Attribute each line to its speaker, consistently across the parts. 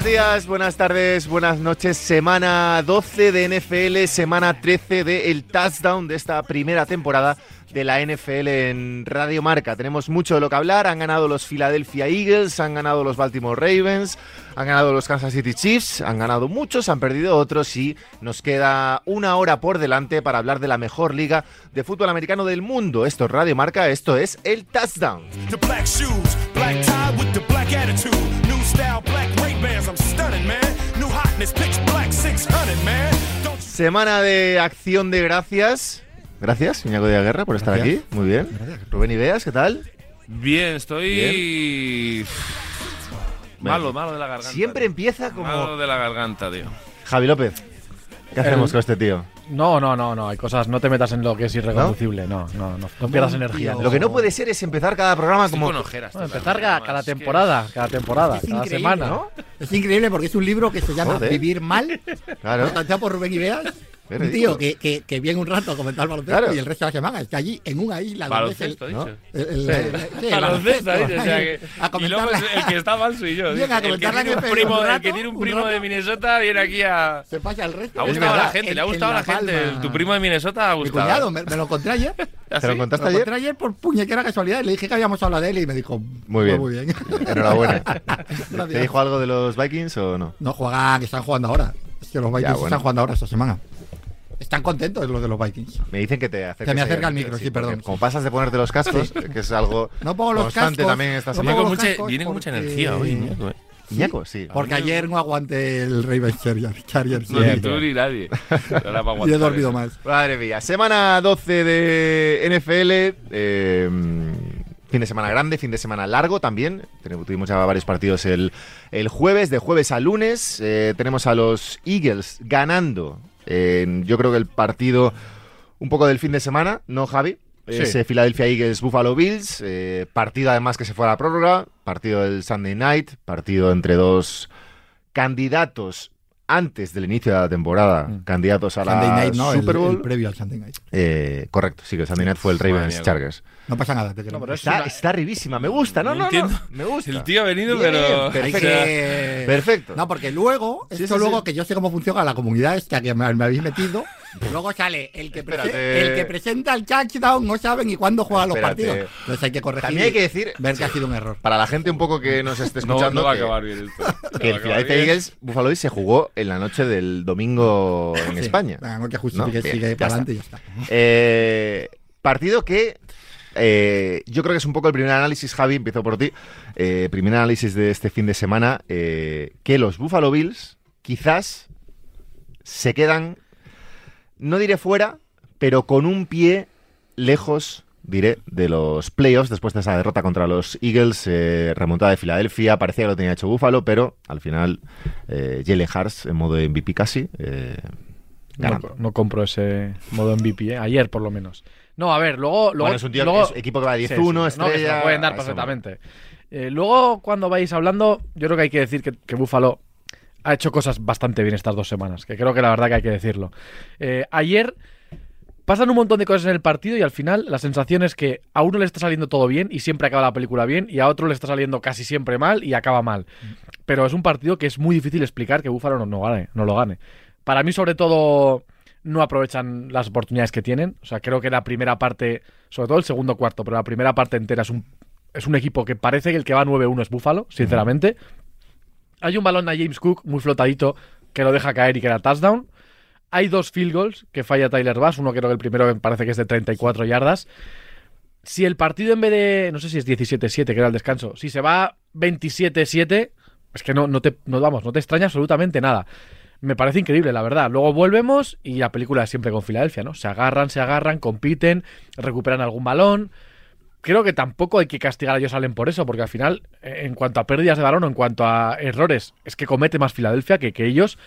Speaker 1: Buenos días, buenas tardes, buenas noches. Semana 12 de NFL, semana 13 de el touchdown de esta primera temporada de la NFL en Radio Marca. Tenemos mucho de lo que hablar. Han ganado los Philadelphia Eagles, han ganado los Baltimore Ravens, han ganado los Kansas City Chiefs, han ganado muchos, han perdido otros y nos queda una hora por delante para hablar de la mejor liga de fútbol americano del mundo. Esto es Radio Marca, esto es el touchdown.
Speaker 2: The black shoes, black tie with the black attitude. New style, black Ray-Bans, I'm stunning, man. New hotness, pitch black 600, man. Don't you
Speaker 1: Semana de acción de gracias. Gracias, Iñaco de la Guerra, por estar
Speaker 3: Gracias.
Speaker 1: aquí. Muy bien. Rubén Ibeas, ¿qué tal?
Speaker 4: Bien, estoy. Malo, malo de la garganta.
Speaker 1: Siempre
Speaker 4: tío.
Speaker 1: empieza como...
Speaker 4: Malo de la garganta, tío.
Speaker 1: Javi López, ¿qué hacemos
Speaker 3: El-
Speaker 1: con este tío?
Speaker 3: No, no, no, no. Hay cosas. No te metas en lo que es irreconducible. No, no, no. No pierdas energía.
Speaker 1: Lo que no puede ser es empezar cada programa
Speaker 4: Estoy
Speaker 1: como...
Speaker 4: con ojeras.
Speaker 3: Bueno,
Speaker 4: tío,
Speaker 3: empezar cada, temporada, cada temporada,
Speaker 5: Es
Speaker 3: cada semana.
Speaker 1: ¿no?
Speaker 5: Es increíble porque es un libro que se llama
Speaker 1: Joder.
Speaker 5: Vivir Mal,
Speaker 1: Claro.
Speaker 5: por Rubén Ibeas. Un
Speaker 1: ridículo.
Speaker 5: tío que, que, que viene un rato a comentar baloncesto
Speaker 1: Claro.
Speaker 5: y el resto de la semana está allí en una isla
Speaker 4: Baloncesto,
Speaker 1: ¿no?
Speaker 4: dicho. Baloncesto, dicho, o sea
Speaker 5: ahí,
Speaker 4: que-
Speaker 5: a
Speaker 4: Y
Speaker 5: comentar
Speaker 4: luego el que está mal soy yo. Tío.
Speaker 5: a
Speaker 4: El que
Speaker 5: comentar la
Speaker 4: tiene un primo,
Speaker 5: un
Speaker 4: el
Speaker 5: rato,
Speaker 4: que tiene un
Speaker 5: un
Speaker 4: primo
Speaker 5: rato.
Speaker 4: de Minnesota viene aquí a.
Speaker 5: se pasa el resto.
Speaker 4: Ha gustado a la gente, le ha gustado a la
Speaker 5: La
Speaker 4: gente. Tu primo de Minnesota ha gustado.
Speaker 5: cuñado me, me lo encontré ayer.
Speaker 1: ¿Te lo
Speaker 4: ¿Ah, sí?
Speaker 5: Me
Speaker 1: contaste
Speaker 5: lo
Speaker 1: ayer?
Speaker 5: encontré ayer por puñetera casualidad y le dije que habíamos hablado de él y me dijo
Speaker 1: Muy bien.
Speaker 5: Muy bien.
Speaker 1: Enhorabuena. ¿Te dijo algo de los Vikings o no?
Speaker 5: No juegan, que están jugando ahora. Es que los Vikings
Speaker 1: bueno.
Speaker 5: están jugando ahora esta semana. Están contentos los de los Vikings.
Speaker 1: Me dicen que te acerques
Speaker 5: Que me acerca el micro, sí, perdón.
Speaker 1: Como pasas de ponerte los cascos, que es algo
Speaker 5: No pongo los
Speaker 1: constante
Speaker 5: cascos,
Speaker 1: también esta
Speaker 5: no
Speaker 1: semana.
Speaker 4: Viene
Speaker 5: pongo
Speaker 4: con,
Speaker 5: los
Speaker 4: mucha,
Speaker 5: cascos
Speaker 4: viene con mucha
Speaker 5: porque-
Speaker 4: energía hoy, Iñaco, eh.
Speaker 1: Iñaco, sí.
Speaker 5: Porque ayer no aguanté el Ravens Chargers. Chargers
Speaker 4: No, ni tú ni nadie.
Speaker 5: Y he dormido
Speaker 4: eso.
Speaker 5: más.
Speaker 1: Madre mía, semana 12 de NFL. eh, fin de semana grande, fin de semana largo también. Tenemos- Tuvimos ya varios partidos el, el jueves, de jueves a lunes. eh, tenemos a los Eagles ganando. En, yo creo que el partido un poco del fin de semana, ¿no, Javi?
Speaker 3: Sí.
Speaker 1: Ese Philadelphia Eagles Buffalo Bills. eh, partido además que se fue a la prórroga. Partido del Sunday night. Partido entre dos candidatos antes del inicio de la temporada.
Speaker 3: Mm.
Speaker 1: Candidatos a la
Speaker 5: Sunday Night, no, el-
Speaker 1: Super Bowl.
Speaker 5: El, previo al Sunday Night.
Speaker 1: Eh, correcto, sí, que el Sunday Night fue el Ravens
Speaker 4: mía,
Speaker 1: Chargers.
Speaker 5: No pasa nada, te
Speaker 3: No, pero
Speaker 1: Está,
Speaker 3: una-
Speaker 1: está arribísima, me gusta, no,
Speaker 4: No
Speaker 1: no, me gusta.
Speaker 4: El tío ha venido,
Speaker 1: Bien,
Speaker 4: pero.
Speaker 1: perfecto.
Speaker 5: Hay que-
Speaker 1: Perfecto.
Speaker 5: No, porque luego,
Speaker 1: Sí,
Speaker 5: esto
Speaker 1: sí,
Speaker 5: luego
Speaker 1: sí.
Speaker 5: que yo sé cómo funciona la comunidad esta que me, me habéis metido, luego sale el que, el que presenta el touchdown, no saben ni cuándo juega los
Speaker 1: Espérate.
Speaker 5: partidos. Entonces hay que corregir.
Speaker 1: También hay que decir,
Speaker 5: Ver que ha sido un error.
Speaker 1: para la gente un poco que nos esté escuchando,
Speaker 4: no va a
Speaker 1: que-
Speaker 4: acabar bien esto.
Speaker 1: Que el Philadelphia. Eagles Buffalo Bills se jugó en la noche del domingo en
Speaker 5: Sí.
Speaker 1: España.
Speaker 5: No que justifique, sigue para adelante y ya está.
Speaker 1: Eh, partido que eh, yo creo que es un poco el primer análisis, Javi, empiezo por ti. Eh, primer análisis de este fin de semana, eh, que los Buffalo Bills quizás se quedan, no diré fuera, pero con un pie lejos, diré, de los playoffs después de esa derrota contra los Eagles, eh, remontada de Filadelfia. Parecía que lo tenía hecho Buffalo, pero al final Jalen Hurts en modo MVP casi.
Speaker 3: No, no compro ese modo MVP, ¿eh? ayer por lo menos. No, a ver, luego. luego
Speaker 1: Bueno, es un tío
Speaker 3: luego-
Speaker 1: es equipo que va 10-1,
Speaker 3: Sí, sí, no,
Speaker 1: estrella.
Speaker 3: pueden dar
Speaker 1: a
Speaker 3: perfectamente. Eh, luego, cuando vais hablando, yo creo que hay que decir que, que Buffalo ha hecho cosas bastante bien estas dos semanas, que creo que la verdad que hay que decirlo. Eh, ayer pasan un montón de cosas en el partido y al final la sensación es que a uno le está saliendo todo bien y siempre acaba la película bien y a otro le está saliendo casi siempre mal y acaba mal. Pero es un partido que es muy difícil explicar que Buffalo no, no gane, no lo gane. Para mí, sobre todo, no aprovechan las oportunidades que tienen. O sea, creo que la primera parte, sobre todo el segundo cuarto, pero la primera parte entera es un, es un equipo que parece que el que va 9-1 es Buffalo, sinceramente. Hay un balón a James Cook muy flotadito que lo deja caer y queda touchdown. Hay dos field goals que falla Tyler Bass. Uno creo que el primero me parece que es de 34 yardas. Si el partido en vez de, no sé si es 17-7, que era el descanso, si se va 27-7, es que no, no te, no, vamos, no te extraña absolutamente nada. Me parece increíble, la verdad. Luego volvemos y la película es siempre con Filadelfia, ¿no? Se agarran, se agarran, compiten, recuperan algún balón. Creo que tampoco hay que castigar a Josh Allen por eso, porque al final, eh, en cuanto a pérdidas de balón o en cuanto a errores, es que comete más Filadelfia que, que ellos,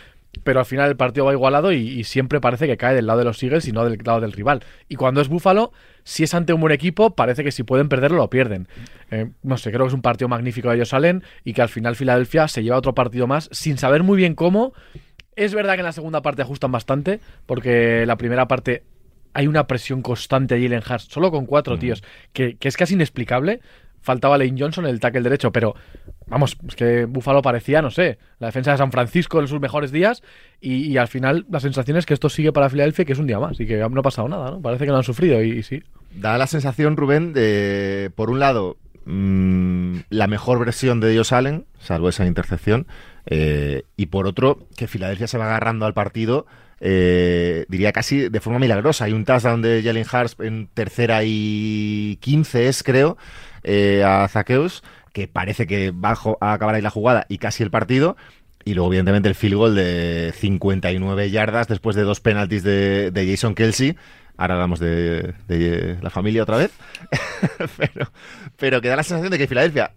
Speaker 3: pero al final el partido va igualado y, siempre parece que cae del lado de los Eagles y no del lado del rival. Y cuando es Búfalo, si es ante un buen equipo, parece que si pueden perderlo, lo pierden. Eh, no sé, creo que es un partido magnífico de ellos Allen y que al final Filadelfia se lleva otro partido más sin saber muy bien cómo. Es verdad que en la segunda parte ajustan bastante, porque la primera parte hay una presión constante a Jalen Hurts, solo con cuatro tíos, que, que es casi inexplicable. faltaba Lane Johnson, el tackle derecho, pero vamos, es que Buffalo parecía, no sé, la defensa de San Francisco en sus mejores días y, y al final la sensación es que esto sigue para Filadelfia que es un día más y que no ha pasado nada, ¿no? Parece que no han sufrido y, y sí.
Speaker 1: Da la sensación, Rubén, de, por un lado, mm, la mejor versión de Dios Allen, salvo esa intercepción, eh, y por otro, que Filadelfia se va agarrando al partido, eh, diría casi de forma milagrosa. Hay un touchdown de Jalen Hurts en tercera y 15, es creo, eh, a Zaqueus, que parece que va a acabar ahí la jugada y casi el partido. Y luego, evidentemente, el field goal de 59 yardas después de dos penaltis de, Jason Kelsey. Ahora hablamos de, de la familia otra vez. pero, pero que da la sensación de que Filadelfia,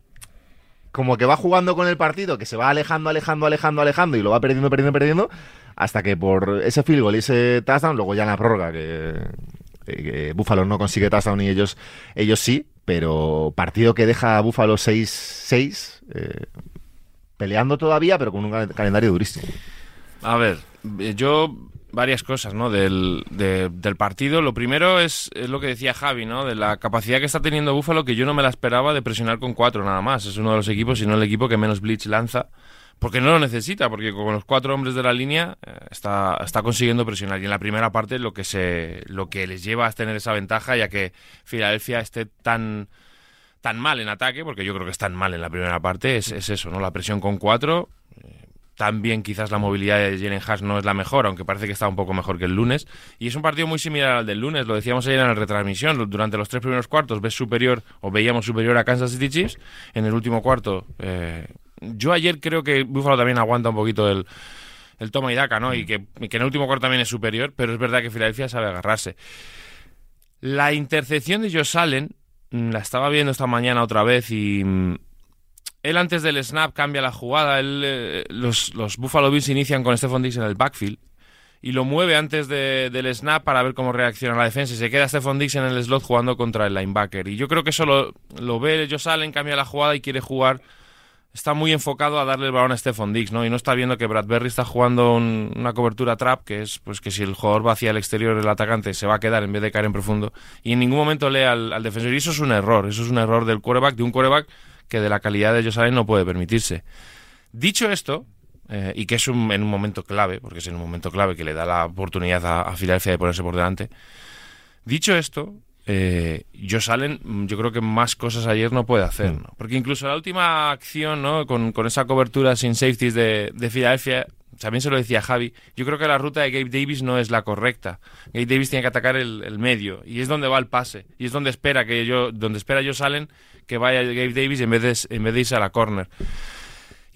Speaker 1: como que va jugando con el partido, que se va alejando, alejando, alejando, alejando y lo va perdiendo, perdiendo, perdiendo, hasta que por ese field goal y ese touchdown, luego ya en la prórroga, que, Buffalo no consigue touchdown y ellos, ellos sí, pero partido que deja a Buffalo 6-6, eh, peleando todavía, pero con un cal- calendario durísimo.
Speaker 4: A ver, eh, yo varias cosas, ¿no? Del, de- del partido. Lo primero es, es lo que decía Javi, ¿no? De la capacidad que está teniendo Búfalo, que yo no me la esperaba de presionar con cuatro nada más. Es uno de los equipos, si no el equipo que menos blitz lanza. Porque no lo necesita, porque con los cuatro hombres de la línea eh, está, está consiguiendo presionar. Y en la primera parte lo que se lo que les lleva a tener esa ventaja, ya que Filadelfia esté tan tan mal en ataque, porque yo creo que están mal en la primera parte, es, es eso, ¿no? La presión con cuatro. También quizás la movilidad de Jalen Haas no es la mejor, aunque parece que está un poco mejor que el lunes. Y es un partido muy similar al del lunes, lo decíamos ayer en la retransmisión. Durante los tres primeros cuartos ves superior, o veíamos superior a Kansas City Chiefs. En el último cuarto, eh, yo ayer creo que Buffalo también aguanta un poquito el, el toma y daca, ¿no? Y que, y que en el último cuarto también es superior, pero es verdad que Filadelfia sabe agarrarse. La intercepción de Josh Allen, mm, la estaba viendo esta mañana otra vez y mm, él antes del snap cambia la jugada. Él, eh, los, los Buffalo Bills inician con Stephon Diggs en el backfield y lo mueve antes de- del snap para ver cómo reacciona la defensa. Y se queda Stephon Diggs en el slot jugando contra el linebacker. Y yo creo que eso lo, lo ve Josh Allen, cambia la jugada y quiere jugar. Está muy enfocado a darle el balón a Stephon Diggs, ¿no? Y no está viendo que Bradbury está jugando un- una cobertura trap, que es pues que si el jugador va hacia el exterior, el atacante se va a quedar en vez de caer en profundo. Y en ningún momento lee al, al defensor. Y eso es un error. Eso es un error del quarterback, de un quarterback que de la calidad de Josh Allen no puede permitirse. Dicho esto, eh, y que es un- en un momento clave, porque es en un momento clave que le da la oportunidad a, a Filadelfia de ponerse por delante. Dicho esto, eh, Josh Allen, mm, yo creo que más cosas ayer no puede hacer, ¿no? Porque incluso la última acción, ¿no? Con, con esa cobertura sin safeties de, de Filadelfia, también se lo decía Javi, yo creo que la ruta de Gabe Davis no es la correcta. Gabe Davis tiene que atacar el, el medio, y es donde va el pase, y es donde espera que yo, donde espera Josh Allen que vaya Gabe Davis en vez de, en vez de irse a la corner.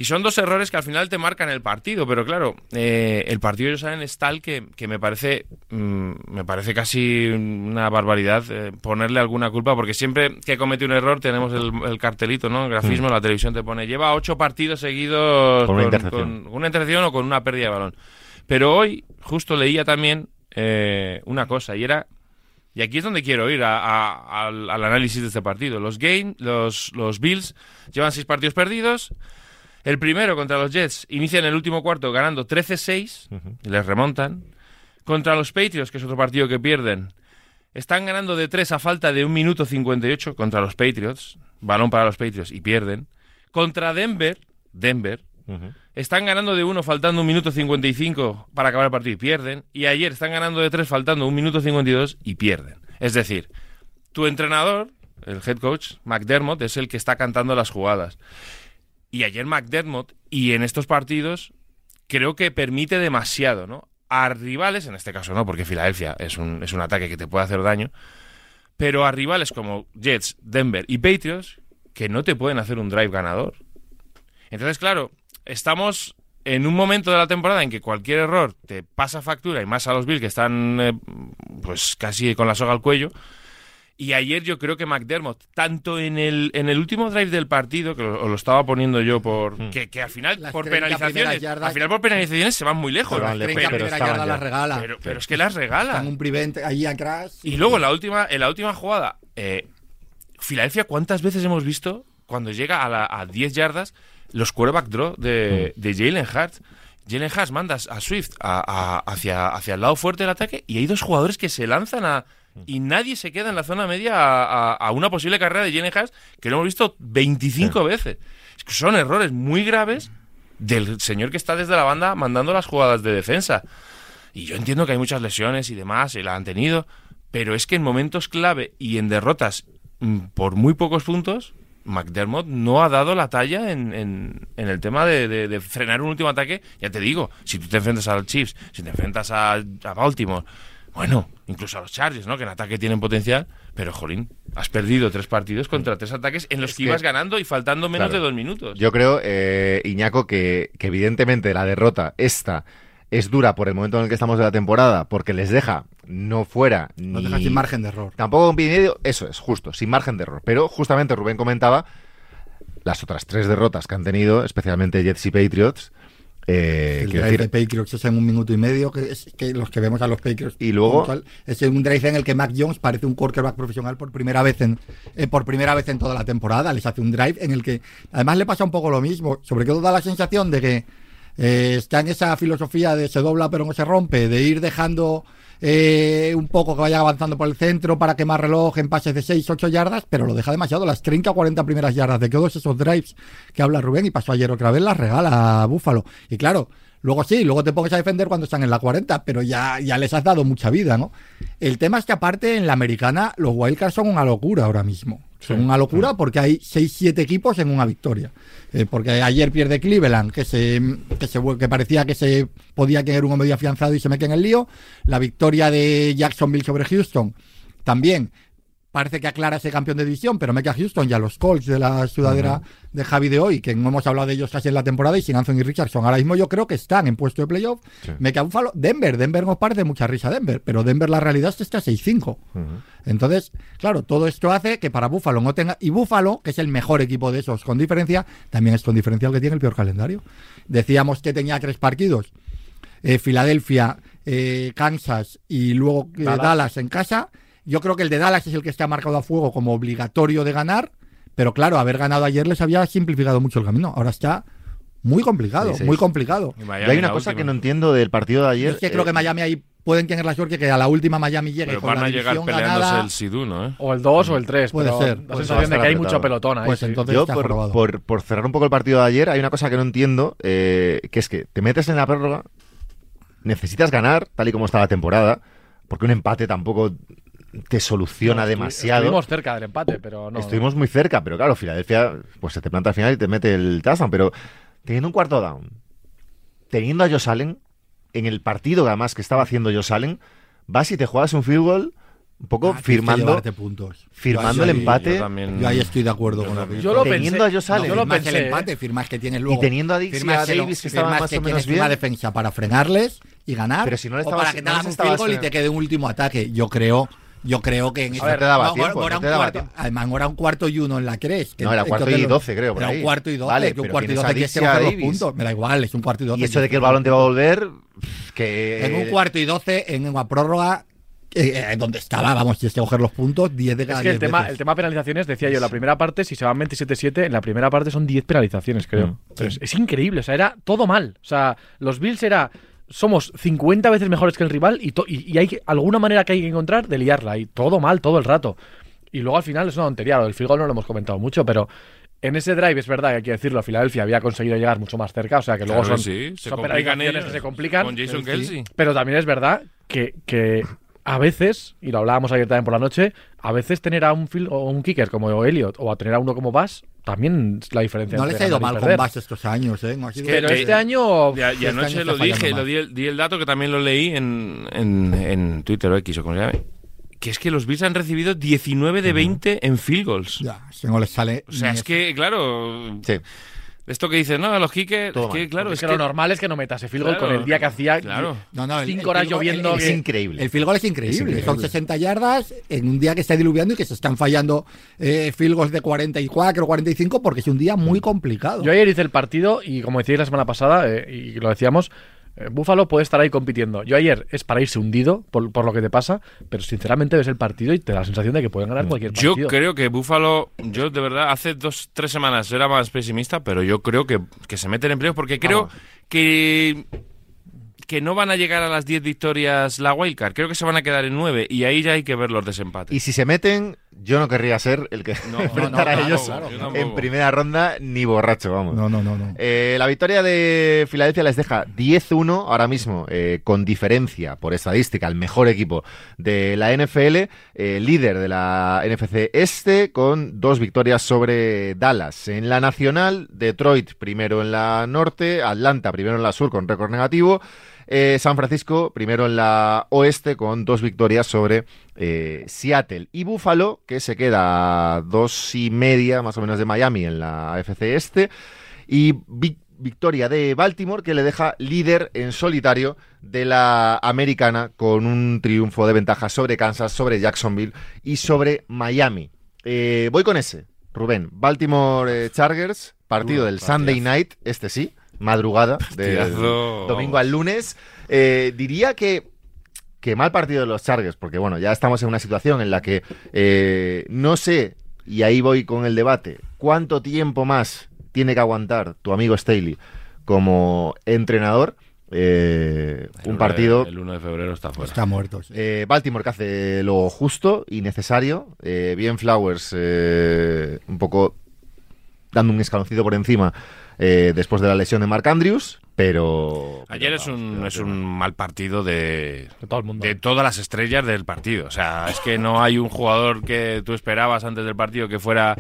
Speaker 4: Y son dos errores que al final te marcan el partido, pero claro, eh, el partido Josh Allen es tal que, que me parece mm, me parece casi una barbaridad eh, ponerle alguna culpa, porque siempre que comete un error tenemos el, el cartelito, ¿no? El grafismo, la televisión te pone, lleva ocho partidos seguidos
Speaker 1: Con una intercepción.
Speaker 4: con una intercepción o con una pérdida de balón. Pero hoy justo leía también eh, una cosa, y era y aquí es donde quiero ir a- a- al, al análisis de este partido. Los, game, los, los Bills llevan seis partidos perdidos. El primero contra los Jets inicia en el último cuarto ganando 13-6 y les remontan. Contra los Patriots, que es otro partido que pierden, están ganando de 3 a falta de 1 minuto 58 contra los Patriots. Balón para los Patriots y pierden. Contra Denver, Denver, están ganando de 1 faltando 1 minuto 55 para acabar el partido y pierden. Y ayer están ganando de 3 faltando 1 minuto 52 y pierden. Es decir, tu entrenador, el head coach, McDermott, es el que está cantando las jugadas. Y ayer McDermott, y en estos partidos, creo que permite demasiado, ¿no? A rivales, en este caso no, porque Filadelfia es un, es un ataque que te puede hacer daño, pero a rivales como Jets, Denver y Patriots, que no te pueden hacer un drive ganador. Entonces, claro, estamos en un momento de la temporada en que cualquier error te pasa factura, y más a los Bills que están eh, pues casi con la soga al cuello. Y ayer yo creo que McDermott, tanto en el, en el último drive del partido, que lo, lo estaba poniendo yo por. Que, que al final,
Speaker 5: Las
Speaker 4: por
Speaker 5: 30
Speaker 4: penalizaciones.
Speaker 5: yardas-
Speaker 4: Al final, por penalizaciones se van muy lejos.
Speaker 1: Van
Speaker 5: Las
Speaker 1: lejos,
Speaker 5: 30
Speaker 1: pero
Speaker 5: yardas las regala.
Speaker 4: Pero, pero es que las regala.
Speaker 5: Están un prevent allí atrás.
Speaker 4: Y luego en la última, en la última jugada, eh, Filadelfia, ¿cuántas veces hemos visto cuando llega a, la- a 10 yardas los quarterback draw de, de Jalen Hurts? Jalen Hurts manda a Swift a- a- hacia, hacia el lado fuerte del ataque y hay dos jugadores que se lanzan a, y nadie se queda en la zona media a, a- a una posible carrera de Jenny Haas que lo hemos visto 25 veces. Son errores muy graves del señor que está desde la banda mandando las jugadas de defensa. Y yo entiendo que hay muchas lesiones y demás, y la han tenido, pero es que en momentos clave y en derrotas mm, por muy pocos puntos, McDermott no ha dado la talla en, en- en el tema de, de- de frenar un último ataque. Ya te digo, si tú te enfrentas a los Chiefs, si te enfrentas a, a Baltimore, bueno, incluso a los Chargers, ¿no? que en ataque tienen potencial, pero jolín, has perdido tres partidos contra tres ataques en los
Speaker 1: Es
Speaker 4: que,
Speaker 1: que-
Speaker 4: ibas ganando y faltando menos
Speaker 1: Claro.
Speaker 4: de dos minutos.
Speaker 1: Yo creo, eh, Iñaco, que, que evidentemente la derrota esta es dura por el momento en el que estamos de la temporada, porque les deja no fuera ni...
Speaker 5: deja sin margen de error.
Speaker 1: Tampoco eso es, justo, sin margen de error. Pero justamente Rubén comentaba las otras tres derrotas que han tenido, especialmente Jets y Patriots. Eh,
Speaker 5: el drive
Speaker 1: decir,
Speaker 5: de Patriots es en un minuto y medio, que es que los que vemos a los Patriots.
Speaker 1: Y luego-
Speaker 5: puntual, es un drive en el que Mac Jones parece un quarterback profesional por primera vez en eh, por primera vez en toda la temporada. Les hace un drive en el que además le pasa un poco lo mismo. Sobre todo da la sensación de que eh, está en esa filosofía de se dobla pero no se rompe, de ir dejando eh, un poco que vaya avanzando por el centro para quemar reloj en pases de 6, 8 yardas, pero lo deja demasiado. Las 30 o 40 primeras yardas de todos esos drives que habla Rubén y pasó ayer otra vez las regala a Búfalo. Y claro, luego sí, luego te pones a defender cuando están en la 40, pero ya, ya les has dado mucha vida, ¿no? El tema es que aparte en la americana los wildcards son una locura ahora mismo. Son una locura porque hay 6-7 equipos en una victoria. Eh, porque ayer pierde Cleveland, que se, que se que parecía que se podía tener un medio afianzado y se mete en el lío. La victoria de Jacksonville sobre Houston también parece que aclara ese campeón de división, pero mete a Houston y a los Colts de la sudadera de Javi de hoy, que no hemos hablado de ellos casi en la temporada, y sin Anthony Richardson. Ahora mismo yo creo que están en puesto de playoff.
Speaker 1: Sí.
Speaker 5: Mete a Buffalo. Denver, Denver nos parece mucha risa Denver, pero Denver la realidad es que está 6-5.
Speaker 1: Ujú.
Speaker 5: Entonces, claro, todo esto hace que para Búfalo no tenga. Y Búfalo, que es el mejor equipo de esos con diferencia, también es con diferencia el que tiene el peor calendario. Decíamos que tenía tres partidos: eh, Filadelfia, eh, Kansas y luego eh,
Speaker 3: Dallas.
Speaker 5: Dallas. en casa. Yo creo que el de Dallas es el que está marcado a fuego como obligatorio de ganar. Pero claro, haber ganado ayer les había simplificado mucho el camino. Ahora está muy complicado,
Speaker 1: Sí, sí.
Speaker 5: muy complicado.
Speaker 4: Y
Speaker 1: hay una cosa que no entiendo del partido de
Speaker 5: Yo
Speaker 1: ayer.
Speaker 5: es que creo
Speaker 1: eh,
Speaker 5: que Miami ahí pueden tener la suerte que a la última Miami llegue
Speaker 4: Pero
Speaker 5: con
Speaker 4: van
Speaker 5: la
Speaker 4: a llegar peleándose
Speaker 5: ganada.
Speaker 4: el Sidú, ¿no? ¿eh?
Speaker 3: O el 2 o el 3.
Speaker 5: Puede
Speaker 3: pero
Speaker 5: ser,
Speaker 3: La
Speaker 5: puede
Speaker 3: sensación de que hay
Speaker 1: Apretado.
Speaker 3: mucho pelotón ahí.
Speaker 5: Pues
Speaker 3: sí.
Speaker 5: entonces
Speaker 1: Yo,
Speaker 5: está
Speaker 1: por,
Speaker 5: jorobado.
Speaker 1: por- por cerrar un poco el partido de ayer, hay una cosa que no entiendo, eh, que es que te metes en la prórroga, necesitas ganar, tal y como está la temporada, porque un empate tampoco te soluciona
Speaker 3: No,
Speaker 1: demasiado.
Speaker 3: Estuvimos cerca del empate, pero no.
Speaker 1: Estuvimos muy cerca, pero claro, Filadelfia pues se te planta al final y te mete el touchdown, pero teniendo un cuarto down, teniendo a Josh Allen, en el partido además que estaba haciendo Josh Allen, vas y te juegas un field goal un poco
Speaker 5: Ah,
Speaker 1: firmando,
Speaker 5: puntos.
Speaker 1: firmando
Speaker 5: Yo
Speaker 1: el empate
Speaker 4: Yo también-
Speaker 5: Yo ahí estoy de acuerdo
Speaker 4: Yo
Speaker 5: con lo que
Speaker 4: también.
Speaker 3: Yo lo
Speaker 1: teniendo
Speaker 3: pensé.
Speaker 1: a Josh Allen.
Speaker 3: yo lo
Speaker 5: firmas
Speaker 3: pensé.
Speaker 5: el empate, firmas que tienes luego.
Speaker 1: y teniendo a Dix y
Speaker 5: firmas
Speaker 1: a Davis que
Speaker 5: firmas
Speaker 1: más
Speaker 5: que
Speaker 1: o menos bien.
Speaker 5: defensa para frenarles y ganar.
Speaker 1: Pero si no le
Speaker 5: o para que te
Speaker 1: no
Speaker 5: hagan
Speaker 1: les
Speaker 5: un field goal y te quede un último ataque. Yo creo. Yo creo que en
Speaker 1: te daba tiempo,
Speaker 5: ahora
Speaker 1: no
Speaker 5: un
Speaker 1: te daba
Speaker 5: cuarto-
Speaker 1: tiempo.
Speaker 5: Además, ahora un cuarto y uno en la crees. que
Speaker 1: No, era cuarto y 12, creo, por
Speaker 5: Era
Speaker 1: ahí.
Speaker 5: un cuarto y doce.
Speaker 1: Vale,
Speaker 5: un cuarto y doce tienes que los puntos. Me da igual, es un cuarto y doce.
Speaker 1: Y eso de que el balón te va a volver, que...
Speaker 5: En un cuarto y doce, en una prórroga, eh, eh, donde estaba, vamos, tienes que coger los puntos 10 de cada
Speaker 3: Es que el
Speaker 5: 10
Speaker 3: tema,
Speaker 5: veces.
Speaker 3: el tema penalizaciones, decía yo, la primera parte, si se van 27-7, en la primera parte son 10 penalizaciones, creo.
Speaker 1: Mm.
Speaker 3: Pero es, es increíble, o sea, era todo mal. O sea, los Bills era. Somos 50 veces mejores que el rival y, to- y, y hay que- alguna manera que hay que encontrar de liarla. Y todo mal, todo el rato. Y luego al final es una tontería. Lo del field goal no lo hemos comentado mucho, pero en ese drive es verdad que hay que decirlo. Filadelfia había conseguido llegar mucho más cerca, o sea que luego
Speaker 4: Claro,
Speaker 3: son,
Speaker 4: sí, se
Speaker 3: son
Speaker 4: complican ellos
Speaker 3: que se complican.
Speaker 4: Con Jason. Kelsey.
Speaker 3: Pero también es verdad que, que a veces, y lo hablábamos ayer también por la noche, a veces tener a un, fil- o un kicker como Elliot o a tener a uno como Bass, también la diferencia.
Speaker 5: No les ha ido mal
Speaker 3: perder.
Speaker 5: con base estos años, ¿eh? No ha sido-
Speaker 4: que-
Speaker 3: Pero
Speaker 4: que-
Speaker 3: este año.
Speaker 4: Y, a- y
Speaker 5: Este año
Speaker 4: anoche lo dije, lo di, el, di el dato que también lo leí en, en, en Twitter o X o como se llame. Que es que los Bills han recibido 19 de 20 en field goals.
Speaker 5: Ya, si no les sale.
Speaker 4: O sea, es que, claro,
Speaker 1: Sí.
Speaker 4: Esto que dices, no, los
Speaker 1: Todo
Speaker 4: es que, claro,
Speaker 3: es que,
Speaker 4: que
Speaker 3: lo normal es que no metas ese field goal
Speaker 4: Claro,
Speaker 3: con el día que hacía
Speaker 4: claro.
Speaker 5: No, no, el- el
Speaker 3: cinco horas
Speaker 5: goal-
Speaker 3: lloviendo.
Speaker 5: el-
Speaker 1: Es increíble.
Speaker 5: El field goal es increíble.
Speaker 1: Es increíble.
Speaker 5: Son 60 yardas en un día que está diluviando y que se están fallando eh, field goals de 44 o 45 porque es un día muy complicado.
Speaker 3: Yo ayer hice el partido y como decíais la semana pasada, eh, y lo decíamos, Búfalo puede estar ahí compitiendo. Yo ayer es para irse hundido por, por lo que te pasa, pero sinceramente ves el partido y te da la sensación de que pueden ganar cualquier
Speaker 4: Yo
Speaker 3: partido.
Speaker 4: creo que Búfalo, yo de verdad, hace dos, tres semanas era más pesimista, pero yo creo que, que se meten en playoff porque creo
Speaker 1: Vamos.
Speaker 4: que, que no van a llegar a las 10 victorias la wildcard. Creo que se van a quedar en 9 y ahí ya hay que ver los desempates.
Speaker 1: Y si se meten, yo no querría ser el que
Speaker 4: No,
Speaker 1: enfrentar
Speaker 5: no,
Speaker 1: a
Speaker 5: claro,
Speaker 1: ellos
Speaker 5: claro,
Speaker 4: yo
Speaker 1: en primera ronda ni borracho, vamos.
Speaker 5: No, no, no, no.
Speaker 1: Eh, la victoria de Filadelfia les deja 10-1 ahora mismo, eh, con diferencia por estadística, el mejor equipo de la NFL, eh, líder de la NFC Este, con dos victorias sobre Dallas. En la nacional, Detroit primero en la norte, Atlanta primero en la sur con récord negativo. eh, San Francisco primero en la oeste con dos victorias sobre eh, Seattle y Buffalo que se queda a dos y media más o menos de Miami en la FC Este y vi- victoria de Baltimore que le deja líder en solitario de la americana con un triunfo de ventaja sobre Kansas, sobre Jacksonville y sobre Miami. Eh, voy con ese, Rubén. Baltimore eh, Chargers, partido del. Sunday Night, este sí, madrugada,
Speaker 4: Partidazo,
Speaker 1: domingo al lunes. Eh, diría que que mal partido de los Chargers, porque bueno, ya estamos en una situación en la que eh, no sé, y ahí voy con el debate, cuánto tiempo más tiene que aguantar tu amigo Staley como entrenador. Eh, un
Speaker 4: de-
Speaker 1: partido
Speaker 4: el 1 de febrero está fuera.
Speaker 5: Está muerto. sí.
Speaker 1: eh, Baltimore que hace lo justo y necesario. Eh, bien Flowers eh, un poco dando un escaloncito por encima eh, después de la lesión de Mark Andrews, pero...
Speaker 4: Ayer es un, es un mal partido de,
Speaker 3: De todo el mundo.
Speaker 4: de todas las estrellas del partido. O sea, es que no hay un jugador que tú esperabas antes del partido que fuera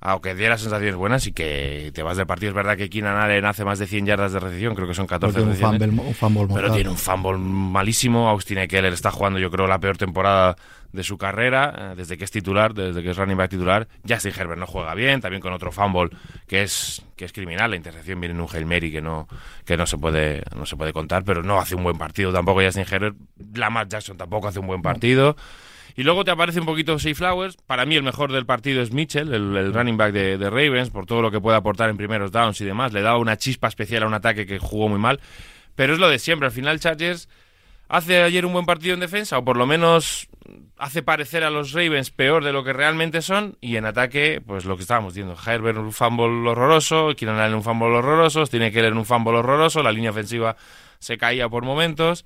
Speaker 4: aunque diera sensaciones buenas y que te vas del partido. Es verdad que Keenan Allen hace más de 100 yardas de recepción, creo que son 14
Speaker 5: Porque un
Speaker 4: recepciones.
Speaker 5: fumble, un fumble
Speaker 4: Pero tiene un fumble malísimo. Austin Eckler está jugando, yo creo, la peor temporada de su carrera, eh, desde que es titular, desde que es running back titular. Justin Herbert no juega bien, también con otro fumble que es, que es criminal. La intercepción viene en un Hail Mary que no, que no se puede, no se puede contar, pero no hace un buen partido tampoco Justin Herbert. Lamar Jackson tampoco hace un buen partido. Y luego te aparece un poquito Shea Flowers. Para mí el mejor del partido es Mitchell, el, el running back de, de Ravens, por todo lo que puede aportar en primeros downs y demás. Le da una chispa especial a un ataque que jugó muy mal. Pero es lo de siempre. Al final Chargers hace ayer un buen partido en defensa, o por lo menos hace parecer a los Ravens peor de lo que realmente son. Y en ataque, pues lo que estábamos diciendo. Herbert un fumble horroroso, Allen un fumble horroroso, tiene que leer un fumble horroroso, la línea ofensiva se caía por momentos.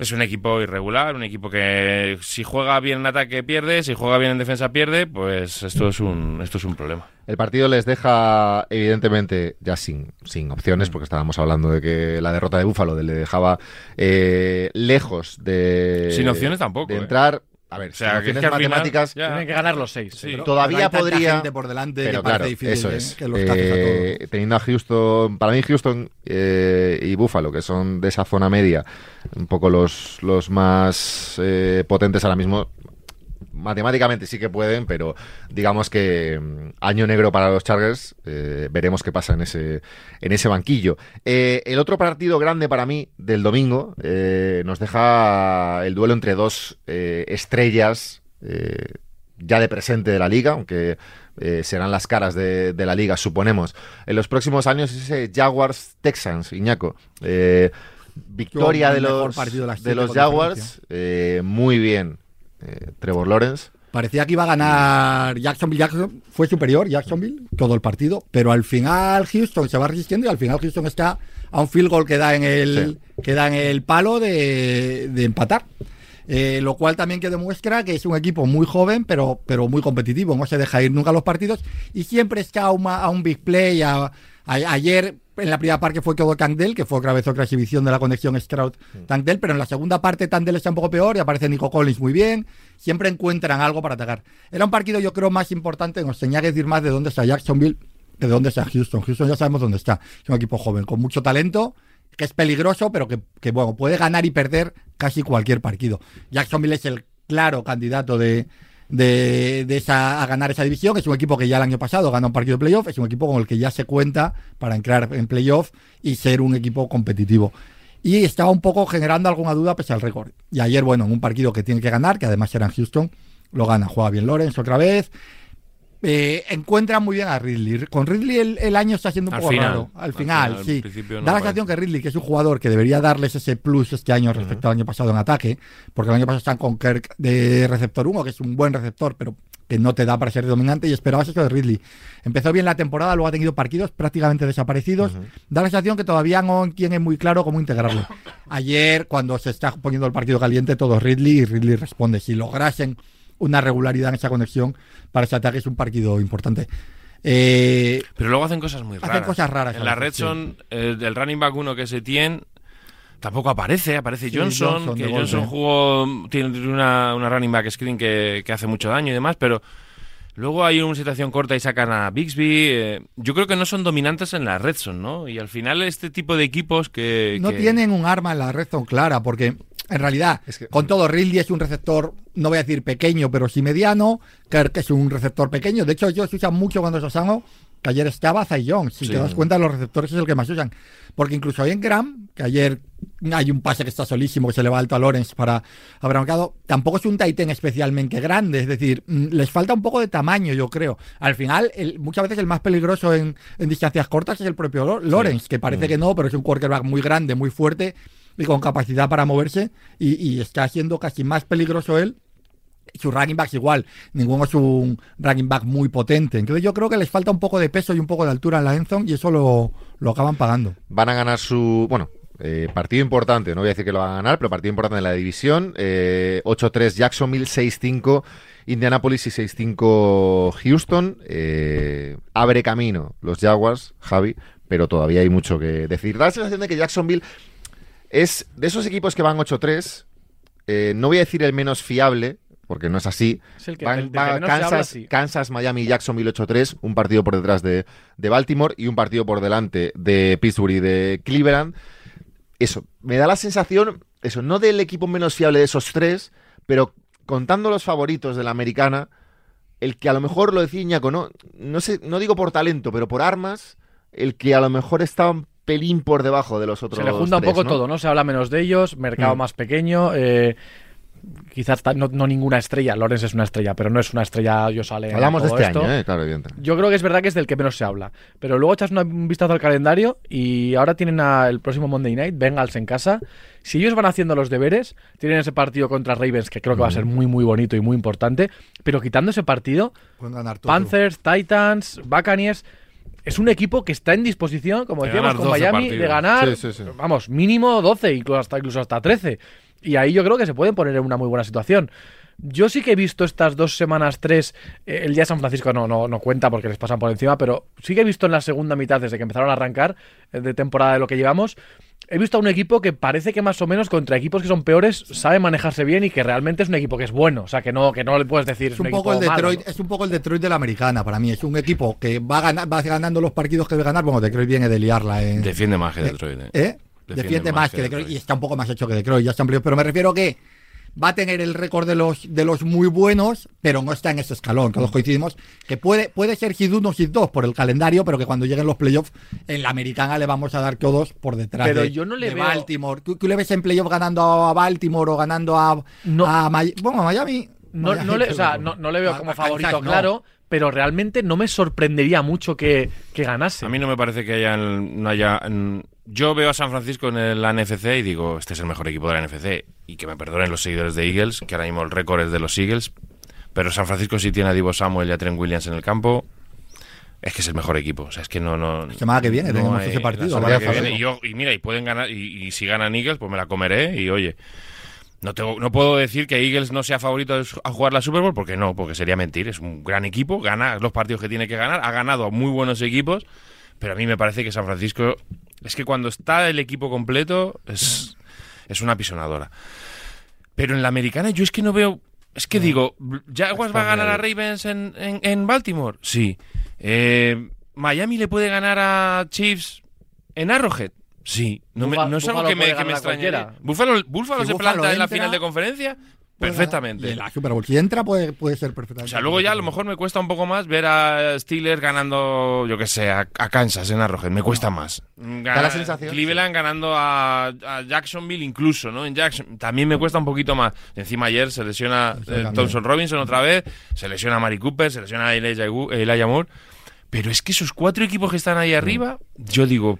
Speaker 4: Es un equipo irregular, un equipo que si juega bien en ataque pierde, si juega bien en defensa pierde, pues esto es un, esto es un problema.
Speaker 1: El partido les deja, evidentemente, ya sin, sin opciones, porque estábamos hablando de que la derrota de Búfalo le dejaba eh, lejos de.
Speaker 4: Sin opciones tampoco,
Speaker 1: De
Speaker 4: eh.
Speaker 1: A ver,
Speaker 4: O sea,
Speaker 1: sin
Speaker 4: que es
Speaker 1: opciones
Speaker 4: que al final-
Speaker 1: matemáticas.
Speaker 4: ya.
Speaker 3: Tienen que ganar los seis.
Speaker 4: Sí.
Speaker 3: pero-
Speaker 1: Todavía
Speaker 5: Pero
Speaker 1: podría.
Speaker 5: gente por delante
Speaker 1: Pero
Speaker 5: que
Speaker 1: claro,
Speaker 5: difícil,
Speaker 1: eso
Speaker 5: ¿eh?
Speaker 1: es.
Speaker 5: que los a
Speaker 1: Eh,
Speaker 5: todos.
Speaker 1: teniendo a Houston, para mí Houston eh, y Buffalo, que son de esa zona media, un poco los, los más eh, potentes ahora mismo, matemáticamente sí que pueden, pero digamos que mm, año negro para los Chargers, eh, veremos qué pasa en ese, en ese banquillo. Eh, el otro partido grande para mí del domingo eh, nos deja el duelo entre dos eh, estrellas eh, ya de presente de la liga, aunque eh, serán las caras de, de la liga, suponemos. En los próximos años ese Jaguars Texans, Iñaco. Eh, victoria de los,
Speaker 5: de
Speaker 1: los Jaguars, eh, muy bien. Eh, Trevor Lawrence.
Speaker 5: Parecía que iba a ganar Jacksonville. Jackson fue superior, Jacksonville, todo el partido. Pero al final Houston se va resistiendo y al final Houston está a un field goal que da en el, que da en el palo de, de empatar. Eh, lo cual también que demuestra que es un equipo muy joven, pero, pero muy competitivo. No se deja ir nunca a los partidos y siempre está a, un big play. a- a- ayer en la primera parte fue todo Tangdell, que fue otra vez otra exhibición de la conexión Stroud-Tangdell, pero en la segunda parte Tangdell está un poco peor y aparece Nico Collins muy bien. Siempre encuentran algo para atacar. Era un partido, yo creo, más importante. Nos tenía que decir más de dónde está Jacksonville que de dónde está Houston. Houston ya sabemos dónde está. Es un equipo joven, con mucho talento, que es peligroso, pero que, que, bueno, puede ganar y perder casi cualquier partido. Jacksonville es el claro candidato de, de, de esa, a ganar esa división. Es un equipo que ya el año pasado ganó un partido de playoff. Es un equipo con el que ya se cuenta para entrar en playoff y ser un equipo competitivo. Y estaba un poco generando alguna duda pese al récord. Y ayer, bueno, en un partido que tiene que ganar, que además era en Houston, lo gana. Juega bien Lawrence otra vez. Eh, encuentra muy bien a Ridley. Con Ridley el, el año está siendo un
Speaker 4: Al
Speaker 5: poco
Speaker 4: final.
Speaker 5: raro. Al
Speaker 4: Al
Speaker 5: final,
Speaker 4: final, al
Speaker 5: sí.
Speaker 4: no
Speaker 5: da la sensación que Ridley, que es un jugador que debería darles ese plus este año respecto al año pasado en ataque, porque el año pasado están con Kirk de receptor 1, que es un buen receptor, pero que no te da para ser dominante y esperabas eso de Ridley. Empezó bien la temporada, luego ha tenido partidos prácticamente desaparecidos. Da la sensación que todavía no tiene muy claro cómo integrarlo. Ayer, cuando se está poniendo el partido caliente, todo Ridley y Ridley responde. Si lograsen una regularidad en esa conexión para ese ataque es un partido importante. Eh,
Speaker 4: Pero luego hacen cosas muy
Speaker 5: Hacen
Speaker 4: raras.
Speaker 5: cosas raras
Speaker 4: En la red son eh, el running back uno que se tiene tampoco aparece, aparece
Speaker 5: Sí,
Speaker 4: Johnson,
Speaker 5: Johnson,
Speaker 4: que. Johnson jugó tiene una, una running back screen que, que hace mucho daño y demás, pero luego hay una situación corta y sacan a Bixby. eh, yo creo que no son dominantes en la red zone, ¿no? Y al final este tipo de equipos que
Speaker 5: no
Speaker 4: que-
Speaker 5: tienen un arma en la red zone clara, porque en realidad,
Speaker 1: Es que-
Speaker 5: con todo, Ridley es un receptor, no voy a decir pequeño, pero sí mediano. Kirk es un receptor pequeño. De hecho, ellos usan mucho cuando se sano, que ayer estaba Zay Jones. Si
Speaker 4: Sí.
Speaker 5: te das cuenta, los receptores es el que más usan. Porque incluso hoy en Graham, que ayer hay un pase que está solísimo, que se le va alto a Lawrence para haber marcado, tampoco es un Titan especialmente grande. Es decir, mm, les falta un poco de tamaño, yo creo. Al final, el- muchas veces el más peligroso en, en distancias cortas es el propio Lawrence, que parece que no, pero es un quarterback muy grande, muy fuerte y con capacidad para moverse y, está siendo casi más peligroso él. Sus running backs igual, ninguno es un running back muy potente. Entonces yo creo que les falta un poco de peso y un poco de altura en la endzone y eso lo, lo acaban pagando.
Speaker 1: Van a ganar su. Bueno, eh, partido importante, no voy a decir que lo van a ganar, pero partido importante en la división. eh, 8-3 Jacksonville, 6-5 Indianapolis y 6-5 Houston. eh, abre camino los Jaguars, Javi, pero todavía hay mucho que decir. Da la sensación de que Jacksonville es de esos equipos que van 8-3. eh, no voy a decir el menos fiable, porque no es así.
Speaker 3: Es el que,
Speaker 1: Van-
Speaker 3: el
Speaker 1: va Kansas,
Speaker 3: sí.
Speaker 1: Kansas, Miami, Jacksonville 8-3, un partido por detrás de, de Baltimore y un partido por delante de Pittsburgh y de Cleveland. Eso, me da la sensación, eso, no del equipo menos fiable de esos tres, pero contando los favoritos de la americana, el que a lo mejor lo decía Iñaco, no, no sé, no digo por talento, pero por armas, el que a lo mejor está un pelín por debajo de los otros.
Speaker 3: Se le junta un poco
Speaker 1: ¿no?
Speaker 3: todo, ¿no? Se habla menos de ellos, mercado
Speaker 1: Mm.
Speaker 3: más pequeño, eh, quizás no, no ninguna estrella. Lorenz es una estrella, pero no es una estrella yo sale.
Speaker 1: Hablamos de este
Speaker 3: esto.
Speaker 1: año, ¿eh? claro, evidente.
Speaker 3: Yo creo que es verdad que es del que menos se habla. Pero luego echas una- un vistazo al calendario y ahora tienen a- el próximo Monday Night, Bengals en casa. Si ellos van haciendo los deberes, tienen ese partido contra Ravens que creo que va a ser muy, muy bonito y muy importante. Pero quitando ese partido,
Speaker 5: Pueden ganar todo.
Speaker 3: Panthers, Titans, Buccaneers. Es un equipo que está en disposición, como
Speaker 4: De
Speaker 3: decíamos con
Speaker 4: 12
Speaker 3: Miami, de ganar,
Speaker 1: Sí, sí, sí.
Speaker 3: vamos, mínimo 12, incluso hasta, incluso hasta 13. Y ahí yo creo que se pueden poner en una muy buena situación. Yo sí que he visto estas dos semanas, tres, eh, el día de San Francisco no, no, no cuenta porque les pasan por encima, pero sí que he visto en la segunda mitad, desde que empezaron a arrancar eh, de temporada de lo que llevamos, he visto a un equipo que parece que más o menos contra equipos que son peores sabe manejarse bien y que realmente es un equipo que es bueno. O sea, que no, que no le puedes decir
Speaker 5: Es
Speaker 3: es
Speaker 5: un,
Speaker 3: un,
Speaker 5: poco el
Speaker 3: malo,
Speaker 5: Detroit,
Speaker 3: ¿no?
Speaker 5: es un poco el Detroit de la americana para mí. Es un equipo que va, gana- va ganando los partidos que debe ganar. Bueno, Detroit viene de liarla. En,
Speaker 4: Defiende más que Detroit. ¿eh?
Speaker 5: ¿Eh? Defiende, más que Detroit. Y está un poco más hecho que Detroit. Ya está ampliado. Pero me refiero que va a tener el récord de los, de los muy buenos, pero no está en ese escalón. Todos coincidimos que puede, puede ser Hit 1 Hit 2 por el calendario, pero que cuando lleguen los playoffs, en la americana le vamos a dar todos por detrás.
Speaker 3: Pero
Speaker 5: de,
Speaker 3: yo no le
Speaker 5: de
Speaker 3: veo-
Speaker 5: Baltimore. ¿Tú, tú le ves en playoff ganando a Baltimore o ganando a,
Speaker 3: No.
Speaker 5: a May- Bueno, a Miami.
Speaker 3: No, no le, o sea,
Speaker 5: pero-
Speaker 3: no, no le veo como favorito, claro, pero realmente no me sorprendería mucho que, que ganase.
Speaker 4: A mí no me parece que haya, no haya. Yo veo a San Francisco en el- la NFC y digo, este es el mejor equipo de la NFC. Y que me perdonen los seguidores de Eagles, que ahora mismo el récord es de los Eagles. Pero San Francisco sí tiene a Divo Samuel y a Trent Williams en el campo. Es que es el mejor equipo. O sea, es que no. no
Speaker 5: La semana que viene tenemos ese partido,
Speaker 4: la semana
Speaker 5: ¿verdad,
Speaker 4: que viene. Y, yo- y mira, y pueden ganar. Y, y si ganan Eagles, pues me la comeré. Y oye. No, tengo, no puedo decir que Eagles no sea favorito a jugar la Super Bowl, porque no, porque sería mentir. Es un gran equipo, gana los partidos que tiene que ganar, ha ganado a muy buenos equipos, pero a mí me parece que San Francisco es que cuando está el equipo completo es, es una pisonadora. Pero en la americana yo es que no veo. Es que digo, ¿Jaguars va a ganar a Ravens en, en- en Baltimore? Sí. Eh, ¿Miami le puede ganar a Chiefs en Arrowhead? Sí. No, me- no es algo que me, que me
Speaker 3: a cualquiera.
Speaker 4: ¿Búfalo, Búfalo
Speaker 5: Si
Speaker 4: se
Speaker 5: Búfalo
Speaker 4: planta en la final de conferencia? Perfectamente.
Speaker 5: Y en la Super Bowl, si entra, puede, puede ser
Speaker 4: O
Speaker 5: perfectamente.
Speaker 4: sea, luego ya a lo mejor me cuesta un poco más ver a Steelers ganando, yo que sé, a, a Kansas en Arrowhead. Me cuesta más. Gana-
Speaker 1: la sensación,
Speaker 4: Cleveland ganando a, a Jacksonville incluso, ¿no? En Jackson también me cuesta un poquito más. Encima ayer se lesiona
Speaker 5: Eso
Speaker 4: eh. Thompson Robinson otra vez, se lesiona Mari Cooper, se lesiona Elijah, Gu- Elijah Moore. Pero es que esos cuatro equipos que están ahí arriba, yo digo,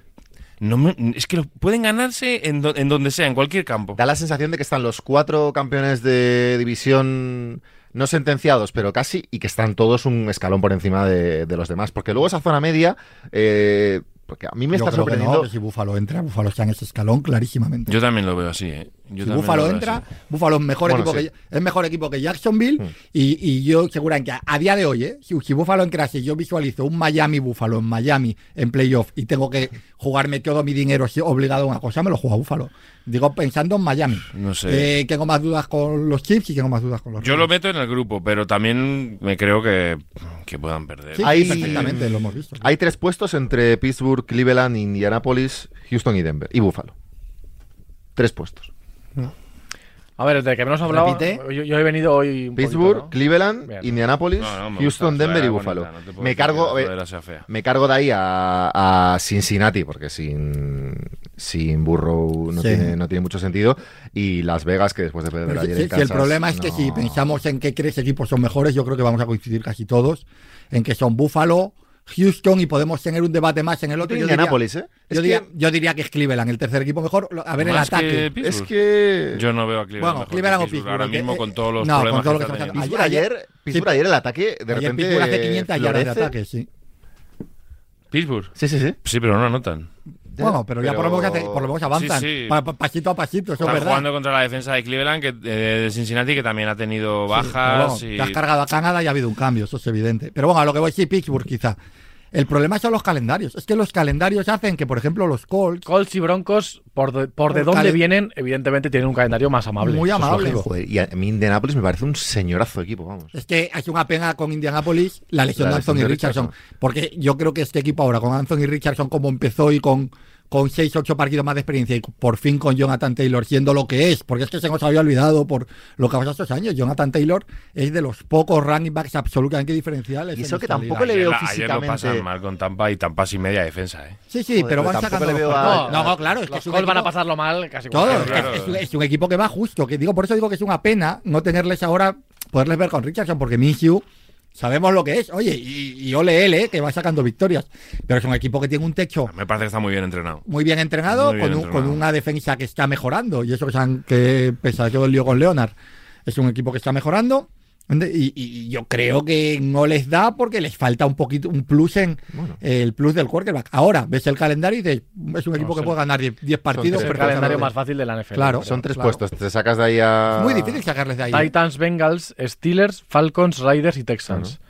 Speaker 4: no me- es que lo- pueden ganarse en, do- en donde sea, en cualquier campo.
Speaker 1: Da la sensación de que están los cuatro campeones de división no sentenciados, pero casi, y que están todos un escalón por encima de, de los demás. Porque luego esa zona media, eh, porque a mí me
Speaker 5: Yo
Speaker 1: está
Speaker 5: creo que no,
Speaker 1: sorprendiendo.
Speaker 5: que si Búfalo entra, Búfalo está en ese escalón clarísimamente.
Speaker 4: Yo también lo veo así, ¿eh? Yo
Speaker 5: si
Speaker 4: también
Speaker 5: Búfalo
Speaker 4: lo veo
Speaker 5: entra. Búfalo es mejor,
Speaker 1: Bueno,
Speaker 5: equipo
Speaker 1: sí.
Speaker 5: que, es mejor equipo que Jacksonville.
Speaker 1: Mm.
Speaker 5: Y, y yo seguramente a, a día de hoy, ¿eh? si, si Búfalo entrase, yo visualizo un Miami Búfalo en Miami en playoff y tengo que jugarme todo mi dinero si obligado a una cosa, me lo juego a Búfalo. Digo, pensando en Miami.
Speaker 4: No sé.
Speaker 5: Eh, tengo más dudas con los Chips y tengo más dudas con los
Speaker 4: Yo lo meto en el grupo, pero también me creo que, que puedan perder.
Speaker 5: Sí,
Speaker 1: Hay-
Speaker 5: sí, perfectamente, lo hemos visto.
Speaker 1: Hay tres puestos entre Pittsburgh, Cleveland, Indianapolis, Houston y Denver. Y Buffalo. Tres puestos.
Speaker 3: A ver, desde que menos hablaba,
Speaker 5: Repite.
Speaker 3: yo, yo he venido hoy un
Speaker 1: Pittsburgh,
Speaker 3: poquito, ¿no?
Speaker 1: Cleveland,
Speaker 3: Bien.
Speaker 1: Indianapolis,
Speaker 4: No, no, me
Speaker 1: Houston,
Speaker 4: gusta,
Speaker 1: Denver y Buffalo.
Speaker 4: bonita,
Speaker 1: me cargo,
Speaker 4: que
Speaker 1: eh, me cargo de ahí a, a Cincinnati porque sin sin Burrow no
Speaker 5: Sí.
Speaker 1: tiene no tiene mucho sentido y Las Vegas que después de perder ayer
Speaker 5: si-
Speaker 1: en
Speaker 5: si el
Speaker 1: Kansas,
Speaker 5: problema es que si pensamos en que tres equipos son mejores, yo creo que vamos a coincidir casi todos en que son Buffalo, Houston y podemos tener un debate más en el otro.
Speaker 1: Yo
Speaker 5: diría,
Speaker 1: ¿eh?
Speaker 5: Yo, diría,
Speaker 1: que,
Speaker 5: yo diría que es Cleveland, el tercer equipo mejor. Lo- A ver el
Speaker 4: Más que
Speaker 5: ataque.
Speaker 4: Pittsburgh.
Speaker 1: es que
Speaker 4: Yo no veo a Cleveland.
Speaker 5: Bueno,
Speaker 4: mejor que
Speaker 5: Cleveland o
Speaker 4: Pittsburgh Ahora
Speaker 5: que-
Speaker 4: mismo con todos los
Speaker 5: no, con
Speaker 4: problemas
Speaker 5: todo lo
Speaker 4: que
Speaker 5: que
Speaker 4: está teniendo.
Speaker 1: Pittsburgh ayer, Pittsburgh ayer el ataque de
Speaker 5: Ayer
Speaker 1: repente
Speaker 5: Pittsburgh hace 500 yardas de ataque, sí.
Speaker 4: Pittsburgh.
Speaker 1: Sí, sí, sí.
Speaker 4: Sí, pero no anotan.
Speaker 5: Bueno, pero, ya por lo, menos, hace- por lo menos avanzan.
Speaker 4: Sí, sí.
Speaker 5: Pa- pa- pasito a pasito, eso es
Speaker 4: Están
Speaker 5: verdad.
Speaker 4: jugando contra la defensa de Cleveland, que, eh, de Cincinnati, que también ha tenido
Speaker 5: Sí, pero
Speaker 4: bajas.
Speaker 5: bueno,
Speaker 4: y...
Speaker 5: Te has cargado a Canadá y ha habido un cambio, eso es evidente. Pero bueno, a lo que voy, sí, Pittsburgh quizá. El problema son los calendarios. Es que los calendarios hacen que, por ejemplo, los Colts.
Speaker 3: Colts y Broncos, por de, por de dónde vienen, evidentemente tienen un calendario más amable.
Speaker 5: Muy amable.
Speaker 1: Joder, y a mí Indianapolis me parece un señorazo equipo, vamos.
Speaker 5: Es que ha sido una pena con Indianapolis la lesión
Speaker 1: La
Speaker 5: de Anthony
Speaker 1: de
Speaker 5: Richardson.
Speaker 1: Richardson.
Speaker 5: Porque yo creo que este equipo ahora, con Anthony Richardson como empezó y con, con 6 8 partidos más de experiencia y por fin con Jonathan Taylor siendo lo que es, porque es que se nos había olvidado por lo que ha pasado estos años. Jonathan Taylor es de los pocos running backs absolutamente diferenciales.
Speaker 1: Y eso que tampoco le veo
Speaker 4: Ayer, la- ayer lo
Speaker 1: físicamente.
Speaker 4: pasan mal con Tampa y Tampa sin media defensa, ¿eh?
Speaker 5: Sí, sí,
Speaker 1: Joder,
Speaker 5: pero
Speaker 1: pero
Speaker 5: van sacando
Speaker 1: le veo a-.
Speaker 5: No, no, claro, es que
Speaker 3: Los van a pasarlo mal casi
Speaker 5: Todo,
Speaker 4: claro.
Speaker 5: que es- es un equipo que va justo. Que digo, por eso digo que es una pena no tenerles ahora, poderles ver con Richardson, porque Minshew sabemos lo que es. Oye, y, y ole él, eh, que va sacando victorias. Pero es un equipo que tiene un techo
Speaker 4: Me parece que está muy bien entrenado.
Speaker 5: muy bien entrenado,
Speaker 4: Muy bien
Speaker 5: con, un-
Speaker 4: entrenado.
Speaker 5: con una defensa que está mejorando. Y eso que, que pese a todo el lío con Leonard, es un equipo que está mejorando. Y, y yo creo que no les da porque les falta un poquito, un plus en
Speaker 1: Bueno.
Speaker 5: el plus del quarterback. Ahora ves el calendario y dices, es un equipo que
Speaker 3: son-
Speaker 5: puede ganar 10 10 partidos.
Speaker 3: Es el calendario más fácil de la NFL.
Speaker 5: Claro.
Speaker 1: Son tres
Speaker 5: claro.
Speaker 1: puestos, te sacas de ahí a.
Speaker 5: Es muy difícil sacarles de ahí.
Speaker 3: Titans, Bengals, Steelers, Falcons, Raiders y Texans.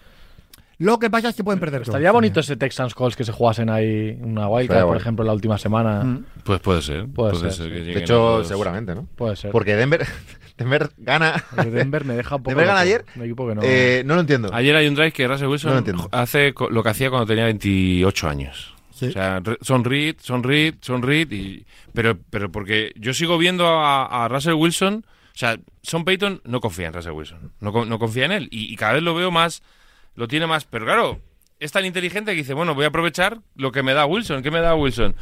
Speaker 5: Lo que pasa es que pueden perder todo.
Speaker 3: Estaría bonito ese Texans Colts que se jugasen ahí una wildcard, por
Speaker 1: bueno.
Speaker 3: ejemplo, la última semana.
Speaker 5: Mm.
Speaker 4: Pues puede ser.
Speaker 3: Puede
Speaker 4: Puede,
Speaker 3: ser,
Speaker 4: ser, que
Speaker 1: De hecho,
Speaker 4: los-
Speaker 1: seguramente, ¿no?
Speaker 3: Puede ser.
Speaker 1: Porque Denver, Denver gana.
Speaker 3: Denver me deja un poco.
Speaker 1: ¿Denver gana ayer?
Speaker 3: Un equipo que no.
Speaker 1: Eh, no lo entiendo.
Speaker 4: Ayer hay un drive que Russell
Speaker 1: No lo
Speaker 4: Wilson hace lo que hacía cuando tenía 28 años.
Speaker 5: Sí.
Speaker 4: O sea, son read, son read, son read. Y, pero, pero porque yo sigo viendo a, a Russell Wilson. O sea, Son Payton no confía en Russell Wilson. No, no confía en él. Y, y cada vez lo veo más. Lo tiene más. Pero claro, es tan inteligente que dice: Bueno, voy a aprovechar lo que me da Wilson. ¿Qué me da Wilson?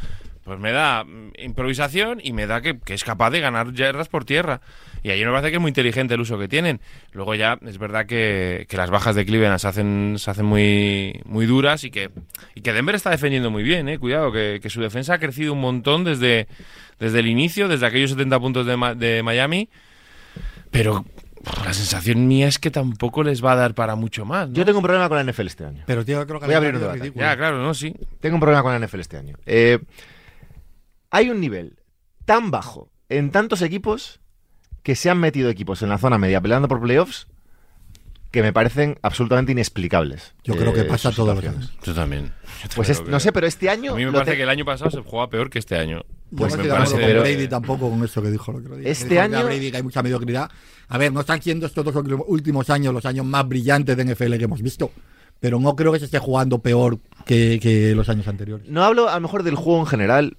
Speaker 4: Pues me da mm, improvisación y me da que, es capaz de ganar yardas por tierra. Y ahí me parece que es muy inteligente el uso que tienen. Luego ya es verdad que, que las bajas de Cleveland se hacen, se hacen muy, muy duras y que, y que Denver está defendiendo muy bien, eh. Cuidado, que, que su defensa ha crecido un montón desde, desde el inicio, desde aquellos 70 puntos de, de Miami. Pero la sensación mía es que tampoco les va a dar para mucho más. ¿no?
Speaker 1: Yo tengo un problema con la NFL este año.
Speaker 5: Pero tío, creo que
Speaker 1: Voy a abrir
Speaker 5: el
Speaker 1: un debate.
Speaker 4: Ya, claro, no, sí.
Speaker 1: Tengo un problema con la NFL este año. Eh, hay un nivel tan bajo en tantos equipos que se han metido equipos en la zona media peleando por playoffs que me parecen absolutamente inexplicables.
Speaker 5: Yo creo que
Speaker 1: eh,
Speaker 5: pasa todos los años.
Speaker 4: Yo también. Yo
Speaker 1: Pues es- no sé, pero este año.
Speaker 4: A mí me parece
Speaker 1: te-
Speaker 4: que el año pasado se jugaba peor que este año.
Speaker 5: Pues me
Speaker 1: me
Speaker 5: estoy de
Speaker 1: parece-
Speaker 5: acuerdo con
Speaker 1: pero-
Speaker 5: Brady tampoco con eso que dijo el otro día.
Speaker 1: Este
Speaker 5: dijo
Speaker 1: año-
Speaker 5: Brady que hay mucha mediocridad. A ver, no están siendo estos dos últimos años los años más brillantes de NFL que hemos visto. Pero no creo que se esté jugando peor que, que los años anteriores.
Speaker 1: No hablo a lo mejor del juego en general,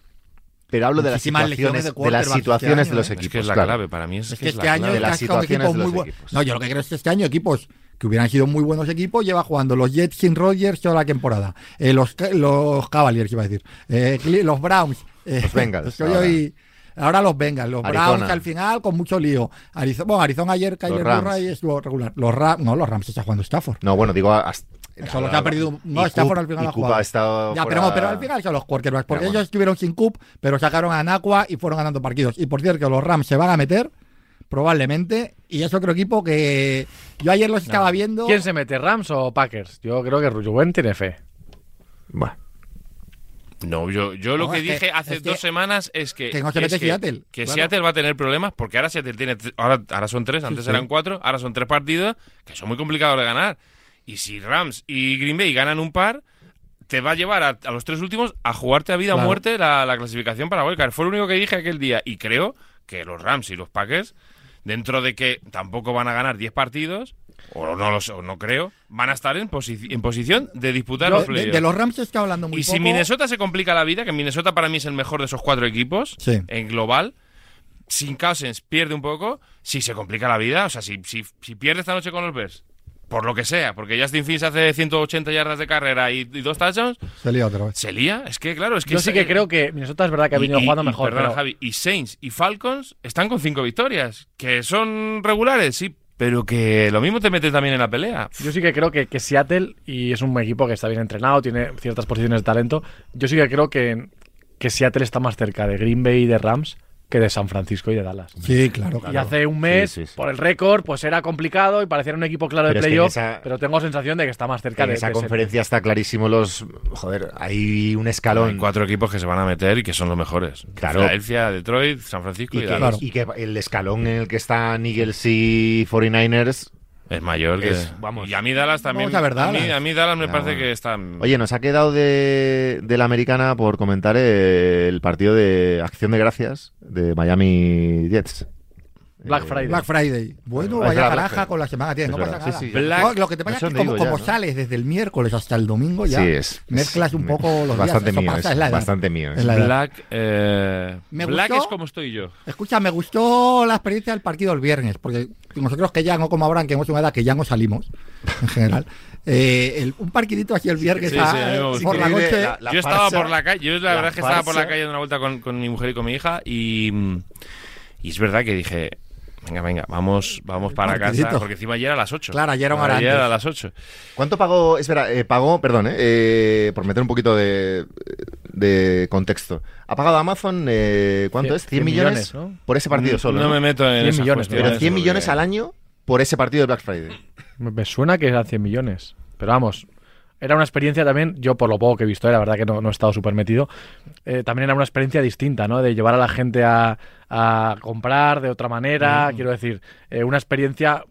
Speaker 1: pero hablo de las situaciones,
Speaker 5: de
Speaker 1: de, las
Speaker 5: este
Speaker 1: situaciones
Speaker 5: año,
Speaker 1: de los
Speaker 5: ¿eh?
Speaker 1: equipos.
Speaker 4: Es que es la
Speaker 1: claro.
Speaker 4: clave para mí. Es,
Speaker 5: Es
Speaker 4: que
Speaker 5: que
Speaker 4: es
Speaker 5: este
Speaker 4: la
Speaker 5: año
Speaker 4: clave.
Speaker 1: de las
Speaker 5: casca un
Speaker 1: situaciones
Speaker 5: equipo
Speaker 1: de los
Speaker 5: muy bueno.
Speaker 1: equipos.
Speaker 5: No, yo lo que creo es que este año equipos que hubieran sido muy buenos equipos lleva jugando los Jets sin Rodgers toda la temporada. Eh, los, los Cavaliers, iba a decir. Eh, los Browns.
Speaker 1: Los Bengals,
Speaker 5: estoy
Speaker 1: ahora.
Speaker 5: hoy- ahora los Bengals. Los
Speaker 1: Arizona.
Speaker 5: Browns al final con mucho lío. Arizona, bueno, Arizona ayer, Kyler. Murray estuvo regular. Los Rams, no, los Rams está jugando Stafford.
Speaker 1: No, bueno, digo. hasta-
Speaker 5: Solo que ha perdido. No, Stafford al final
Speaker 1: Coop
Speaker 5: jugado.
Speaker 1: ha estado
Speaker 5: Ya,
Speaker 1: fuera-
Speaker 5: pero, pero al final son los quarterbacks, porque
Speaker 1: Ya, bueno.
Speaker 5: ellos estuvieron sin Coop, pero sacaron a Nakua y fueron ganando partidos. Y por cierto, los Rams se van a meter probablemente. Y es otro equipo que yo ayer los estaba viendo.
Speaker 3: ¿Quién se mete, Rams o Packers? Yo creo que Rubén tiene fe.
Speaker 1: Bueno,
Speaker 4: No, yo, yo lo
Speaker 5: No,
Speaker 4: que
Speaker 5: que-
Speaker 4: dije hace
Speaker 5: es que-
Speaker 4: dos semanas es que.
Speaker 5: que
Speaker 4: es
Speaker 5: mete
Speaker 4: que-
Speaker 5: Seattle,
Speaker 4: Que
Speaker 5: claro.
Speaker 4: Seattle va a tener problemas porque ahora Seattle tiene. Ahora, ahora son tres, antes
Speaker 5: sí.
Speaker 4: eran cuatro, ahora son tres partidos que son muy complicados de ganar. Y si Rams y Green Bay ganan un par, te va a llevar a, a los tres últimos a jugarte a vida o muerte la, la clasificación para Wildcard. Fue lo único que dije aquel día. Y creo que los Rams y los Packers, dentro de que tampoco van a ganar 10 partidos, o no lo sé, o no creo, van a estar en, posi- en posición de disputar
Speaker 5: de,
Speaker 4: los playoffs.
Speaker 5: de los Rams está hablando muy
Speaker 4: Y
Speaker 5: poco.
Speaker 4: si Minnesota se complica la vida, que Minnesota para mí es el mejor de esos cuatro equipos
Speaker 5: Sí.
Speaker 4: en global, sin Cousins pierde un poco, si se complica la vida, o sea, si, si, si pierde esta noche con los Bears, por lo que sea, porque Justin Fields hace 180 yardas de carrera y, y dos touchdowns,
Speaker 5: Se lía otra vez.
Speaker 4: se lía. Es que, claro, es que...
Speaker 3: Yo sí que creo que Minnesota es verdad que ha venido
Speaker 4: y-
Speaker 3: jugando
Speaker 4: y,
Speaker 3: mejor.
Speaker 4: perdona,
Speaker 3: pero-
Speaker 4: Javi, y Saints y Falcons están con cinco victorias, que son regulares, sí, pero que lo mismo te metes también en la pelea.
Speaker 3: Yo sí que creo que, que Seattle, y es un equipo que está bien entrenado, tiene ciertas posiciones de talento, yo sí que creo que, que Seattle está más cerca de Green Bay y de Rams que de San Francisco y de Dallas.
Speaker 5: Sí, claro.
Speaker 3: Y hace un mes,
Speaker 1: Sí, sí, sí.
Speaker 3: por el récord, pues era complicado y parecía un equipo claro de
Speaker 1: Pero
Speaker 3: playoff, pero tengo sensación de que está más cerca
Speaker 1: en
Speaker 3: de
Speaker 1: esa
Speaker 3: de ser-
Speaker 1: conferencia está clarísimo los... Joder, hay un escalón...
Speaker 4: Hay cuatro equipos que se van a meter y que son los mejores.
Speaker 1: Claro.
Speaker 4: Filadelfia, Detroit, San Francisco y,
Speaker 1: Y que,
Speaker 4: Dallas.
Speaker 1: y que el escalón en el que están Eagles y 49ers...
Speaker 4: Es mayor que...
Speaker 1: Es- vamos.
Speaker 4: Y a mí Dallas también...
Speaker 5: Vamos a ver
Speaker 4: mí,
Speaker 5: Dallas.
Speaker 4: a mí Dallas me
Speaker 1: Ya,
Speaker 4: parece
Speaker 1: bueno.
Speaker 4: que está...
Speaker 1: Oye, nos ha quedado de, de la americana por comentar el partido de Acción de Gracias de Miami Jets.
Speaker 3: Black
Speaker 1: Eh,
Speaker 3: Friday.
Speaker 5: Black Friday. Bueno,
Speaker 1: Es
Speaker 5: vaya
Speaker 1: verdad,
Speaker 5: caraja
Speaker 1: Black
Speaker 5: con la semana que tiene,
Speaker 1: Es
Speaker 5: no pasa
Speaker 1: verdad,
Speaker 5: nada.
Speaker 1: sí, sí.
Speaker 4: Black-
Speaker 5: No, lo que te pasa es que como,
Speaker 1: digo ya,
Speaker 5: como
Speaker 1: ¿no?
Speaker 5: sales desde el miércoles hasta el domingo ya,
Speaker 1: Sí, es.
Speaker 5: mezclas un poco los días.
Speaker 1: bastante mío,
Speaker 5: pasa,
Speaker 1: es
Speaker 5: es la edad.
Speaker 1: bastante mío.
Speaker 5: Es la.
Speaker 4: Black, eh,
Speaker 5: Me
Speaker 4: Black
Speaker 5: gustó.
Speaker 4: es como estoy yo.
Speaker 5: Escucha, me gustó la experiencia del partido el viernes, porque nosotros que ya no como ahora, que hemos una edad que ya no salimos, en general. eh, el- un parquidito así el viernes
Speaker 4: Sí,
Speaker 5: a- por la noche.
Speaker 1: la- la
Speaker 4: yo estaba por la calle, yo la,
Speaker 1: la
Speaker 4: verdad es que estaba por la calle dando una vuelta con, con mi mujer y con mi hija y, y es verdad que dije, venga, venga, vamos, vamos para
Speaker 5: Partidito.
Speaker 4: casa, porque encima ya era a las 8.
Speaker 5: Claro, ayer era una hora
Speaker 4: Ayer era a
Speaker 5: antes.
Speaker 4: las 8.
Speaker 1: ¿Cuánto pagó? Espera, eh, pagó, perdón, eh, eh, por meter un poquito de, de contexto. ¿Ha pagado Amazon eh, cuánto
Speaker 3: Cien-
Speaker 1: es? 100
Speaker 3: cien
Speaker 1: millones,
Speaker 3: millones, ¿no?
Speaker 1: por ese partido solo.
Speaker 4: No,
Speaker 1: ¿no?
Speaker 4: me meto en
Speaker 3: 100
Speaker 4: esas
Speaker 3: millones,
Speaker 1: Pero 100
Speaker 4: porque-
Speaker 1: millones al año por ese partido de Black Friday.
Speaker 3: Me me suena que eran 100 millones. Pero vamos, era una experiencia también, yo por lo poco que he visto, eh, la verdad que no, no he estado súper metido, eh, también era una experiencia distinta, ¿no? De llevar a la gente a, a comprar de otra manera, quiero decir, eh, una experiencia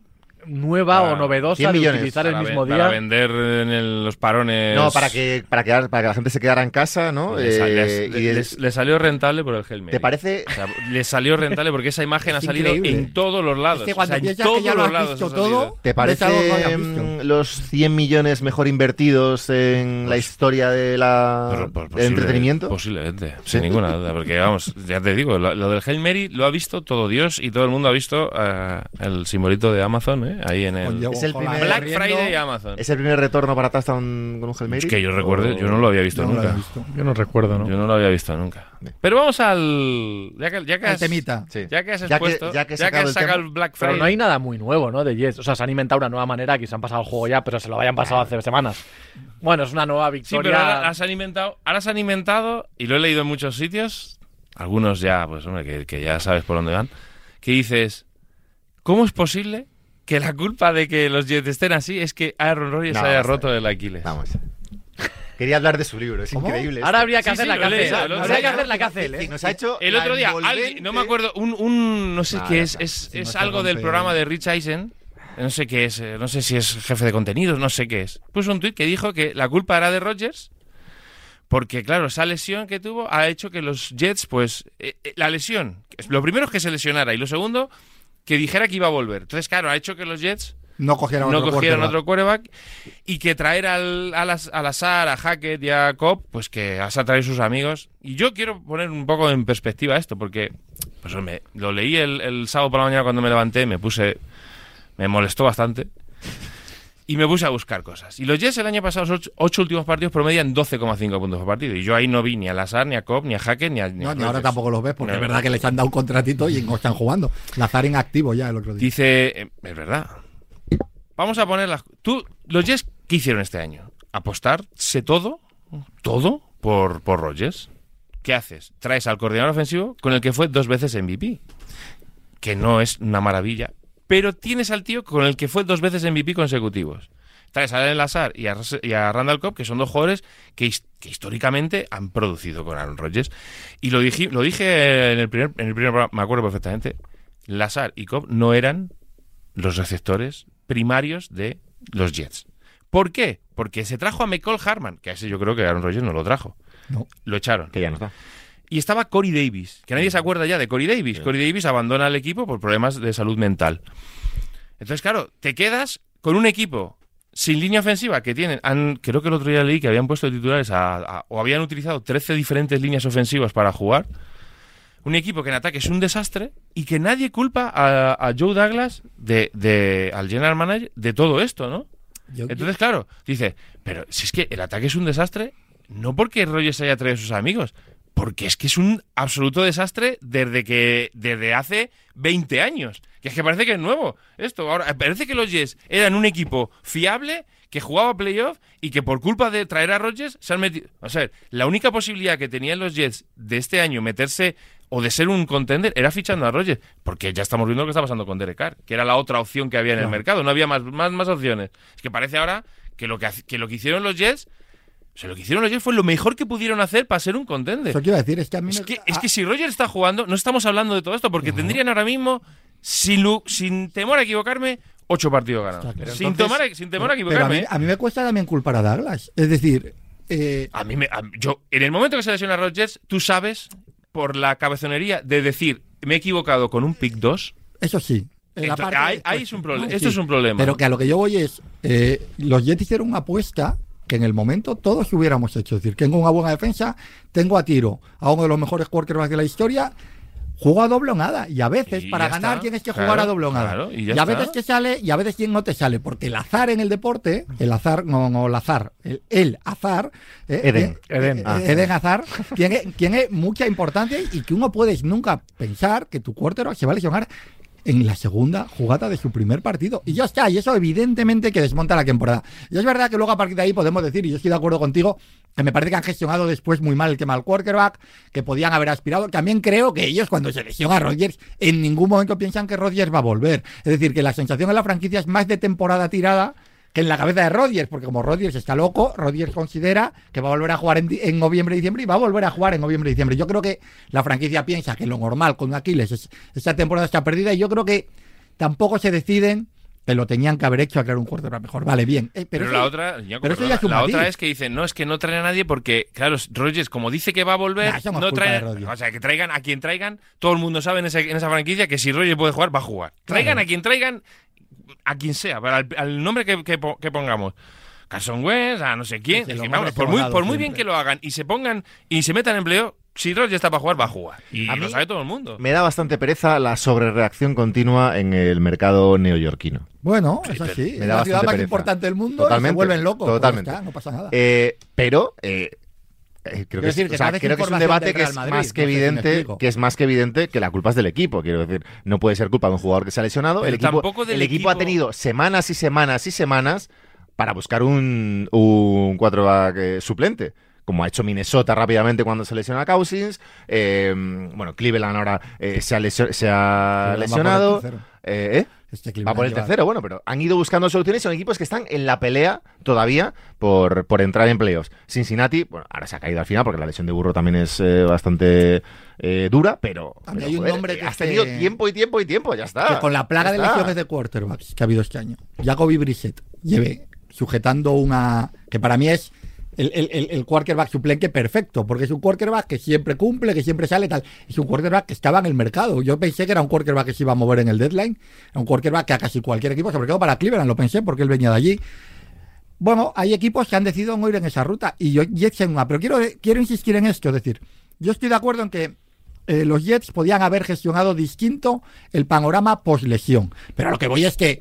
Speaker 3: nueva
Speaker 4: Para
Speaker 3: o novedosa
Speaker 1: 100
Speaker 3: de
Speaker 1: millones
Speaker 3: utilizar el
Speaker 4: para,
Speaker 3: mismo día.
Speaker 4: para vender en el- los parones.
Speaker 1: No, para que, para, quedar- para que la gente se quedara en casa, ¿no?
Speaker 4: Le,
Speaker 1: Eh,
Speaker 4: les-
Speaker 1: y
Speaker 4: les-
Speaker 1: es-
Speaker 4: le salió rentable por el Mary.
Speaker 1: ¿Te parece?
Speaker 4: O sea, le salió rentable porque esa imagen ha salido
Speaker 5: increíble.
Speaker 4: en todos los lados.
Speaker 5: Es que cuando
Speaker 4: O sea, en
Speaker 5: piensas
Speaker 4: todos
Speaker 5: que ya lo
Speaker 4: los
Speaker 5: has
Speaker 4: lados
Speaker 5: visto todo,
Speaker 1: ¿Te parece
Speaker 5: no
Speaker 1: los 100 millones mejor invertidos en la historia de la,
Speaker 4: Pues- pues
Speaker 1: del
Speaker 4: posible-
Speaker 1: entretenimiento?
Speaker 4: Posiblemente, sin ninguna duda. Porque, vamos, ya te digo, lo, lo del Hail Mary lo ha visto todo Dios y todo el mundo ha visto eh, el simbolito de Amazon ¿eh? Ahí en el.
Speaker 1: Es el primer-
Speaker 4: Black. Friday Amazon.
Speaker 1: ¿Es el primer retorno para touchdown con un Hail Mary?
Speaker 4: Es que yo recuerde, yo no lo había visto
Speaker 5: No
Speaker 4: nunca.
Speaker 5: visto.
Speaker 3: Yo no recuerdo, ¿no?
Speaker 4: Yo no lo había visto nunca. Pero vamos al. Ya que, ya que has,
Speaker 5: temita.
Speaker 1: Sí.
Speaker 4: Ya que has
Speaker 1: Ya que-
Speaker 4: expuesto.
Speaker 1: ya que
Speaker 4: ya que has
Speaker 1: el
Speaker 4: sacado el Black
Speaker 3: Pero
Speaker 4: Friday.
Speaker 3: no hay nada muy nuevo, ¿no? De Jets. O sea, se han inventado una nueva manera, quizá han pasado el juego ya, pero se lo habían pasado hace semanas. Bueno, es una nueva
Speaker 4: Sí,
Speaker 3: victoria.
Speaker 4: pero ahora las han inventado, ahora se han inventado, y lo he leído en muchos sitios, algunos ya, pues hombre, que, que ya sabes por dónde van, que dices, ¿cómo es posible que la culpa de que los Jets estén así es que Aaron Rodgers
Speaker 1: No,
Speaker 4: haya roto el Aquiles?
Speaker 1: Vamos. Quería hablar de su libro, es
Speaker 5: ¿Cómo?
Speaker 1: increíble.
Speaker 3: Ahora
Speaker 1: esto.
Speaker 3: habría que
Speaker 4: Sí,
Speaker 3: hacer
Speaker 4: sí,
Speaker 3: la
Speaker 4: lo
Speaker 3: que Habría hacer la ¿eh?
Speaker 1: Nos ha hecho
Speaker 4: El otro día,
Speaker 1: envolvente-
Speaker 4: alguien, no me acuerdo, un, un- no sé
Speaker 1: Nada,
Speaker 4: qué es, es,
Speaker 5: Si
Speaker 4: es algo del programa de Rich Eisen, no sé qué es, eh, no sé si es jefe de contenidos, no sé qué es. Puso un tuit que dijo que la culpa era de Rodgers porque, claro, esa lesión que tuvo ha hecho que los Jets, pues, eh, eh, la lesión, lo primero es que se lesionara y lo segundo, que dijera que iba a volver. Entonces, claro, ha hecho que los Jets
Speaker 5: No cogieron
Speaker 4: no
Speaker 5: otro
Speaker 4: cogieran
Speaker 5: quarterback.
Speaker 4: otro quarterback y que traer al, al, al azar, a Hackett y a Cobb, pues que vas a traer sus amigos. Y yo quiero poner un poco en perspectiva esto, porque pues lo leí el, el sábado por la mañana cuando me levanté, me puse, me molestó bastante. Y me puse a buscar cosas. Y los Jets el año pasado, los ocho, últimos partidos, promedian 12,5 puntos por partido. Y yo ahí no vi ni al azar, ni a Cobb, ni a Hackett, ni a. ni a
Speaker 5: No, ni ahora tampoco los ves, porque
Speaker 4: No.
Speaker 5: es verdad que les han dado un contratito y no están jugando. Lazar en activo ya el otro día.
Speaker 4: Dice, eh, es verdad. Vamos a poner las. Tú, los Jets, ¿qué hicieron este año? Apostarse todo, todo por, por Rodgers. ¿Qué haces? Traes al coordinador ofensivo con el que fue dos veces MVP. que no es una maravilla, pero tienes al tío con el que fue dos veces MVP consecutivos. Traes a Allen Lazar y a, Ras- y a Randall Cobb, que son dos jugadores que, his- que históricamente han producido con Aaron Rodgers. Y lo dije, lo dije en el primer, en el primer programa, me acuerdo perfectamente. Lazar y Cobb no eran los receptores primarios de los Jets. ¿Por qué? Porque se trajo a Michael Harman, que a ese yo creo que Aaron Rodgers no lo trajo.
Speaker 5: No.
Speaker 4: Lo echaron.
Speaker 1: Que ya no está.
Speaker 4: Y estaba Corey Davis, que nadie se acuerda ya de Corey Davis. Corey Davis abandona el equipo por problemas de salud mental. Entonces, claro, te quedas con un equipo sin línea ofensiva que tienen. Han, creo que el otro día leí que habían puesto titulares a- a- o habían utilizado 13 diferentes líneas ofensivas para jugar. Un equipo que en ataque es un desastre y que nadie culpa a, a Joe Douglas, de, de- al general manager, de todo esto, ¿no?
Speaker 5: Yo-
Speaker 4: Entonces, claro, dice, pero si es que el ataque es un desastre, no porque Rogers haya traído a sus amigos, porque es que es un absoluto desastre desde que desde hace 20 años. Que es que parece que es nuevo esto. Ahora, parece que los Jets eran un equipo fiable que jugaba playoff y que por culpa de traer a Rodgers se han metido. O sea, la única posibilidad que tenían los Jets de este año meterse o de ser un contender era fichando a Rodgers. Porque ya estamos viendo lo que está pasando con Derek Carr, que era la otra opción que había en el mercado. No había más, más, más opciones. Es que parece ahora que lo que, que lo que hicieron los Jets. O sea, lo que hicieron los Jets fue lo mejor que pudieron hacer para ser un contender.
Speaker 5: Eso quiero decir, es que a mí
Speaker 4: Es
Speaker 5: me-
Speaker 4: que, es que si Roger está jugando, no estamos hablando de todo esto, porque tendrían ahora mismo, sin, temor a equivocarme, ocho partidos ganados.
Speaker 5: Claro.
Speaker 4: Sin, a, sin temor a
Speaker 5: pero a mí,
Speaker 4: equivocarme.
Speaker 5: a mí me cuesta también culpar a Douglas. Es decir, eh,
Speaker 4: A mí me, a- yo, en el momento que se lesiona Rodgers, tú sabes, por la cabezonería de decir, me he equivocado con un pick 2,
Speaker 5: eso sí.
Speaker 4: Entonces, ahí-
Speaker 5: de-
Speaker 4: ahí
Speaker 5: pues,
Speaker 4: es un problema.
Speaker 5: no,
Speaker 4: Esto es un problema.
Speaker 5: Pero que a lo que yo voy es, eh, los Jets hicieron una apuesta que en el momento todos hubiéramos hecho. Es decir, tengo una buena defensa, tengo a tiro a uno de los mejores quarterbacks de la historia, juego a doble o nada. Y a veces,
Speaker 4: Y
Speaker 5: para ganar,
Speaker 4: está.
Speaker 5: tienes que
Speaker 4: Claro,
Speaker 5: jugar a doble o nada.
Speaker 4: claro, y
Speaker 5: a
Speaker 4: está.
Speaker 5: veces te sale y a veces quien no te sale. Porque el azar en el deporte, el azar, no, no el azar, el, el azar, eh,
Speaker 1: Eden.
Speaker 5: eh,
Speaker 3: Eden.
Speaker 5: eh,
Speaker 1: Ah.
Speaker 5: Eden Hazard, tiene, tiene mucha importancia y que uno puedes nunca pensar que tu quarterback se va a lesionar en la segunda jugada de su primer partido. Y ya está, y eso evidentemente que desmonta la temporada. Y es verdad que luego a partir de ahí podemos decir, y yo estoy de acuerdo contigo, que me parece que han gestionado después muy mal el tema del quarterback, que podían haber aspirado. También creo que ellos cuando se lesiona a Rodgers, en ningún momento piensan que Rodgers va a volver. Es decir, que la sensación en la franquicia es más de temporada tirada que en la cabeza de Rodgers, porque como Rodgers está loco, Rodgers considera que va a volver a jugar en, noviembre y diciembre y va a volver a jugar en noviembre y diciembre. Yo creo que la franquicia piensa que lo normal con Aquiles es esta temporada está perdida y yo creo que tampoco se deciden que lo tenían que haber hecho a crear un quarterback mejor. Vale, bien. Eh,
Speaker 4: Pero,
Speaker 5: pero
Speaker 4: la otra,
Speaker 5: pero eso ya
Speaker 4: la otra es que dicen, no, es que no traen a nadie porque, claro, Rogers, como dice que va a volver,
Speaker 5: Nah, no
Speaker 4: traen, o sea, que traigan a quien traigan, todo el mundo sabe en, ese- en esa franquicia que si Rogers puede jugar, va a jugar. Traigan
Speaker 5: Claro.
Speaker 4: a quien traigan, a quien sea, al nombre que, que po- que pongamos. Carson Wentz, a no sé quién.
Speaker 5: Sí,
Speaker 4: que, vamos, por muy,
Speaker 5: recordado
Speaker 4: por muy bien que lo hagan y se pongan y se metan en empleo, si Rogers está para jugar, va a jugar. Y
Speaker 1: A
Speaker 4: lo
Speaker 1: mí
Speaker 4: sabe todo el mundo.
Speaker 1: Me da bastante pereza la sobrereacción continua en el mercado neoyorquino.
Speaker 5: Bueno, es así.
Speaker 1: me da
Speaker 5: la ciudad más
Speaker 1: pereza.
Speaker 5: importante del mundo
Speaker 1: Totalmente,
Speaker 5: se vuelven locos. pues ya
Speaker 1: totalmente.
Speaker 5: no pasa nada.
Speaker 1: Eh, pero eh, creo, que,
Speaker 5: decir,
Speaker 1: es,
Speaker 5: que
Speaker 1: o sea,
Speaker 5: tal vez
Speaker 1: creo que es un debate que es
Speaker 5: Madrid,
Speaker 1: más que
Speaker 5: no si
Speaker 1: evidente que es más que evidente que la culpa es del equipo. Quiero decir, no puede ser culpa de un jugador que se ha lesionado.
Speaker 4: Pero
Speaker 1: el equipo, el ha tenido semanas y semanas y semanas para buscar un, un quarterback eh, suplente. Como ha hecho Minnesota rápidamente cuando se lesiona a Cousins. Eh, bueno, Cleveland ahora eh, se ha, lesio- se ha lesionado. Eh, ¿eh?
Speaker 5: Este
Speaker 1: Va por el
Speaker 5: lleva-
Speaker 1: tercero, bueno, pero han ido buscando soluciones. Son equipos que están en la pelea todavía por, por entrar en playoffs. Cincinnati, bueno, ahora se ha caído al final porque la lesión de Burro también es eh, bastante eh, dura, pero, pero,
Speaker 5: hay un
Speaker 1: joder,
Speaker 5: nombre que
Speaker 1: has
Speaker 5: es que-
Speaker 1: tenido tiempo y tiempo y tiempo, ya está.
Speaker 5: que con la plaga de lesiones de quarterbacks que ha habido este año, Jacoby Brissett lleve sujetando una que para mí es el, el, el- quarterback suplente perfecto, porque es un quarterback que siempre cumple, que siempre sale tal. Es un quarterback que estaba en el mercado. Yo pensé que era un quarterback que se iba a mover en el deadline, un quarterback que a casi cualquier equipo, sobre todo para Cleveland, lo pensé porque él venía de allí. Bueno, hay equipos que han decidido no ir en esa ruta y yo Jets en una, pero quiero, quiero insistir en esto, es decir, yo estoy de acuerdo en que eh, los Jets podían haber gestionado distinto el panorama post lesión, pero a lo que voy es que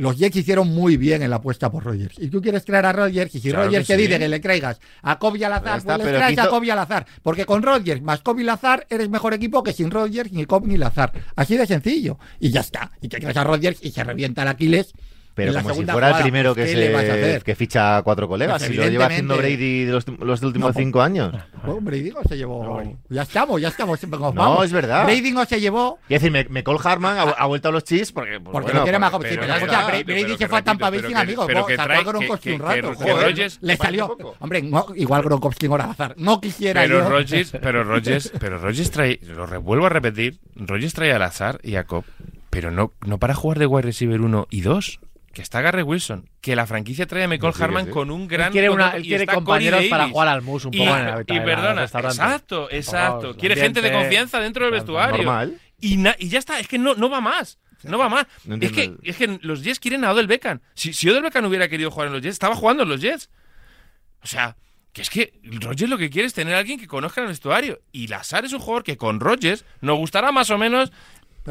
Speaker 5: los Jets hicieron muy bien en la apuesta por Rodgers. Y tú quieres traer a Rodgers, y si
Speaker 4: Claro
Speaker 5: Rodgers
Speaker 4: que
Speaker 5: te
Speaker 4: sí.
Speaker 5: dice que le traigas a Kobe y al azar,
Speaker 1: está,
Speaker 5: pues le traes a Kobe y al azar. Porque con Rodgers más Kobe y Lazar eres mejor equipo que sin Rodgers, ni Kobe ni Lazar. Así de sencillo. Y ya está. Y te traes a Rodgers y se revienta el Aquiles.
Speaker 1: Pero como si fuera el primero que,
Speaker 5: ¿qué le vas a
Speaker 1: se, que ficha a cuatro colegas.
Speaker 5: Pues
Speaker 1: si lo lleva haciendo Brady de los, los últimos
Speaker 5: No, pues-
Speaker 1: cinco años.
Speaker 5: Bueno, Brady no se llevó. Ya estamos, ya estamos.
Speaker 1: No, es verdad.
Speaker 5: Brady no se llevó
Speaker 1: Quiero decir, Cole Harman ha, ha vuelto a los Chiefs porque. pues,
Speaker 5: porque
Speaker 1: bueno,
Speaker 5: no quiere más
Speaker 4: pero-
Speaker 5: Brady se fue a Tampa Bay sin amigos.
Speaker 4: pero que trae-
Speaker 5: a Gronkowski
Speaker 4: que-
Speaker 5: un rato. le salió. Hombre, igual Gronkowski en hora de azar. No quisiera
Speaker 4: Pero
Speaker 5: yo.
Speaker 4: Rodgers, pero Rodgers, pero Rodgers trae, lo vuelvo a repetir, Rodgers trae al azar y a Cobb, pero no, no para jugar de wide receiver 1 y 2, que está Garrett Wilson, que la franquicia trae a Michael Harman con un
Speaker 3: Él
Speaker 4: gran
Speaker 3: quiere, una, él
Speaker 4: y
Speaker 3: compañeros para jugar al mus un
Speaker 4: Y,
Speaker 3: poco en el,
Speaker 4: y
Speaker 3: el
Speaker 4: perdona, exacto, exacto. Quiere gente de confianza dentro del vestuario.
Speaker 1: normal.
Speaker 4: Y, na- y ya está, es que no, no va más. No va más.
Speaker 1: No
Speaker 4: es, que, es que los Jets quieren a Odell Beckham. Si, si Odell Beckham hubiera querido jugar en los Jets, estaba jugando en los Jets. O sea, que es que Rodgers lo que quiere es tener a alguien que conozca el vestuario. Y Lazar es un jugador que con Rodgers nos gustará más o menos.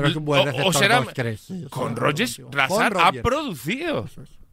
Speaker 5: Pero es un buen
Speaker 4: o-
Speaker 5: receptor.
Speaker 4: o será-
Speaker 5: dos, tres, sí,
Speaker 4: con Rodgers. Lazar ha producido.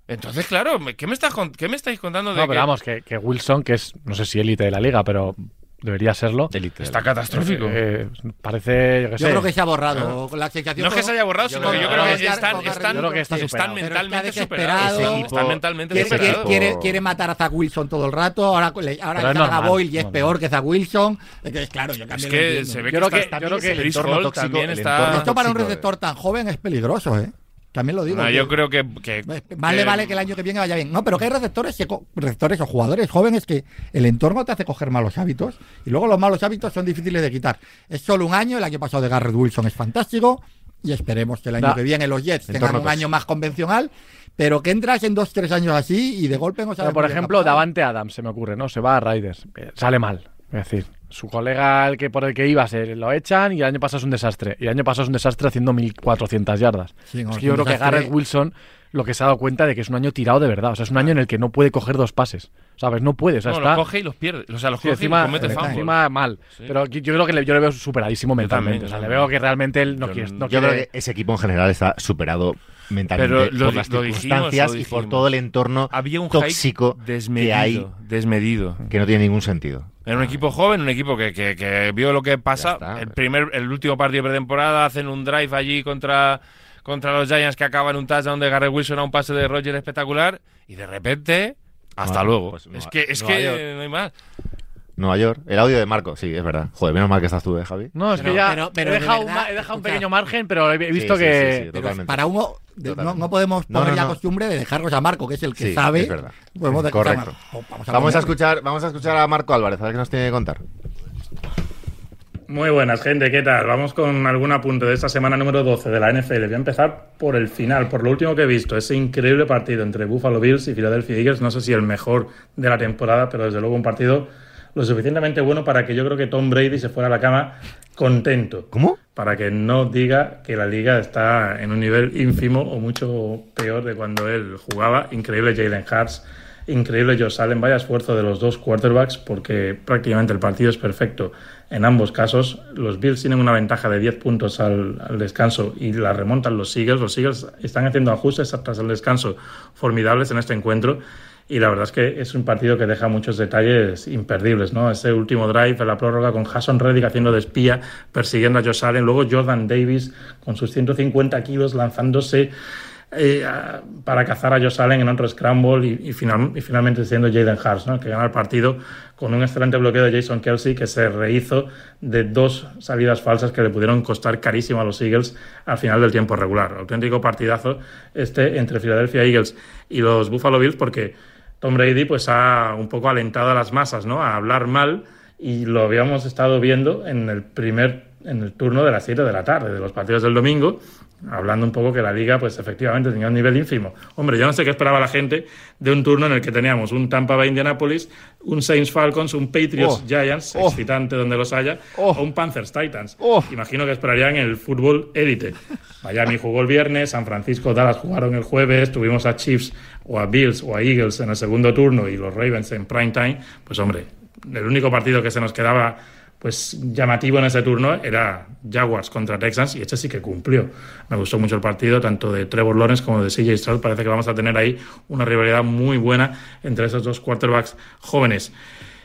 Speaker 4: Entonces, claro, ¿qué me, estás, qué me estáis contando de
Speaker 3: No,
Speaker 4: que
Speaker 3: pero vamos, que, que Wilson, que es, no sé si élite de la liga, pero debería serlo.
Speaker 1: Élite.
Speaker 4: está catastrófico?
Speaker 3: Eh, parece, yo qué
Speaker 5: Yo
Speaker 3: sé.
Speaker 5: creo que se ha borrado. La sensación
Speaker 4: no es que se haya borrado,
Speaker 5: Yo
Speaker 4: sino que
Speaker 5: creo
Speaker 4: yo
Speaker 5: que
Speaker 4: creo que están,
Speaker 3: creo que está
Speaker 5: está
Speaker 4: mentalmente
Speaker 5: desesperado.
Speaker 4: superados. Están mentalmente
Speaker 5: Quiere, quiere, quiere- quiere matar a Zach Wilson todo el rato. Ahora, le- ahora
Speaker 3: es normal,
Speaker 5: Boyle y es peor que Zach Wilson. Entonces, claro, yo
Speaker 4: Es que se ve
Speaker 3: Yo
Speaker 4: que
Speaker 3: creo que-
Speaker 4: está-
Speaker 3: yo creo que el
Speaker 4: Chris
Speaker 1: entorno tóxico,
Speaker 4: también está.
Speaker 5: Esto para un receptor tan joven es peligroso, ¿eh? También lo digo.
Speaker 4: No,
Speaker 5: que-
Speaker 4: yo creo que. que-
Speaker 5: Más le
Speaker 4: que-
Speaker 5: vale que el año que viene vaya bien. No, pero que hay receptores, receptores o jugadores jóvenes que el entorno te hace coger malos hábitos y luego los malos hábitos son difíciles de quitar. Es solo un año, el año pasado de Garrett Wilson es fantástico y esperemos que el año
Speaker 3: Da-
Speaker 5: que viene los Jets tengan
Speaker 1: Entorno
Speaker 5: un año más convencional, pero que entras en dos, tres años así y de golpe no sabes
Speaker 3: Pero, por ejemplo. Davante Adams, se me ocurre, ¿no? Se va a Raiders. Eh, Sale mal. Es decir, su colega el que por el que iba se lo echan y el año pasado es un desastre. Y el año pasado es un desastre haciendo 1400 yardas.
Speaker 5: Sí,
Speaker 3: es que yo creo que. Garrett Wilson lo que se ha dado cuenta de que es un año tirado de verdad. O sea, es un año en el que no puede coger dos pases. ¿Sabes? No puede. O sea,
Speaker 4: No,
Speaker 3: está.
Speaker 4: los coge y los pierde. O sea, los
Speaker 3: Sí,
Speaker 4: coge
Speaker 3: encima,
Speaker 4: y comete
Speaker 5: le cae.
Speaker 4: fumble.
Speaker 3: encima mal.
Speaker 4: Sí.
Speaker 3: Pero yo yo creo que le, yo le veo superadísimo mentalmente.
Speaker 4: también,
Speaker 3: o sea, le veo que realmente él no
Speaker 4: Yo
Speaker 3: quiere.
Speaker 4: no-
Speaker 3: no
Speaker 1: Yo
Speaker 3: quiere-
Speaker 1: creo que ese equipo en general está superado mentalmente
Speaker 4: Pero lo
Speaker 1: por las
Speaker 4: lo dijimos,
Speaker 1: circunstancias
Speaker 4: lo
Speaker 1: y por todo el entorno
Speaker 4: Había un
Speaker 1: tóxico
Speaker 4: hype
Speaker 1: que
Speaker 4: desmedido.
Speaker 1: hay
Speaker 4: Desmedido.
Speaker 1: que no tiene ningún sentido.
Speaker 4: Era un equipo joven, un equipo que, que- que vio lo que pasa. el primer, el último partido de pretemporada hacen un drive allí contra, contra los Giants que acaban un touchdown de Garrett Wilson a un pase de Roger espectacular y de repente hasta luego.
Speaker 1: pues
Speaker 4: es que es que no hay más.
Speaker 1: Nueva York. El audio de Marco, sí, es verdad. Joder, menos mal que estás tú, ¿eh, Javi?
Speaker 3: No, es que
Speaker 4: No,
Speaker 3: ya
Speaker 5: pero- pero
Speaker 3: he,
Speaker 5: de
Speaker 3: dejado un,
Speaker 5: verdad,
Speaker 3: ma- he dejado un
Speaker 5: escucha.
Speaker 3: pequeño margen, pero he visto
Speaker 1: Sí,
Speaker 3: que.
Speaker 1: sí, sí,
Speaker 5: Pero
Speaker 1: totalmente.
Speaker 5: para uno, de- no, podemos poner
Speaker 1: no,
Speaker 5: la
Speaker 1: no.
Speaker 5: costumbre de dejarnos a Marco, que es el que
Speaker 1: Sí,
Speaker 5: sabe.
Speaker 1: es verdad.
Speaker 5: Podemos dejar
Speaker 1: Correcto.
Speaker 5: Oh, vamos a,
Speaker 1: Vamos a escuchar, vamos a escuchar a Marco Álvarez, a ver qué nos tiene que contar.
Speaker 6: Muy buenas, gente, ¿qué tal? Vamos con algún apunte de esta semana número 12 de la NFL. Voy a empezar por el final, por lo último que he visto, ese increíble partido entre Buffalo Bills y Philadelphia Eagles. No sé si el mejor de la temporada, pero desde luego un partido lo suficientemente bueno para que yo creo que Tom Brady se fuera a la cama contento.
Speaker 1: ¿Cómo?
Speaker 6: Para que no diga que la liga está en un nivel ínfimo o mucho peor de cuando él jugaba. Increíble Jalen Hurts, increíble Josh Allen. Vaya esfuerzo de los dos quarterbacks porque prácticamente el partido es perfecto en ambos casos. Los Bills tienen una ventaja de 10 puntos al, al descanso y la remontan los Eagles. Los Eagles están haciendo ajustes tras el descanso formidables en este encuentro. Y la verdad es que es un partido que deja muchos detalles imperdibles, ¿no? Ese último drive la prórroga con Jason Reddick haciendo de espía, persiguiendo a Josh Allen, luego Jordan Davis con sus 150 kilos lanzándose eh, para cazar a Josh Allen en otro scramble y, y final- y finalmente siendo Jaden Hurts, ¿no? Que gana el partido con un excelente bloqueo de Jason Kelsey que se rehizo de dos salidas falsas que le pudieron costar carísimo a los Eagles al final del tiempo regular. Auténtico partidazo este entre Philadelphia Eagles y los Buffalo Bills porque Tom Brady pues ha un poco alentado a las masas, ¿no? A hablar mal y lo habíamos estado viendo en el primer en el turno de las 7 de la tarde de los partidos del domingo, hablando un poco que la liga pues efectivamente tenía un nivel ínfimo. Hombre, yo no sé qué esperaba la gente de un turno en el que teníamos un Tampa Bay Indianapolis, un Saints Falcons, un Patriots
Speaker 1: Oh.
Speaker 6: Giants,
Speaker 1: Oh.
Speaker 6: excitante donde los haya,
Speaker 1: Oh.
Speaker 6: o un Panthers Titans. Imagino que esperarían el fútbol élite. Miami jugó el viernes, San Francisco, Dallas jugaron el jueves, tuvimos a Chiefs o a Bills o a Eagles en el segundo turno y los Ravens en prime time. Pues hombre, el único partido que se nos quedaba pues llamativo en ese turno era Jaguars contra Texans y este sí que cumplió. Me gustó mucho el partido, tanto de Trevor Lawrence como de CJ Stroud. Parece que vamos a tener ahí una rivalidad muy buena entre esos dos quarterbacks jóvenes.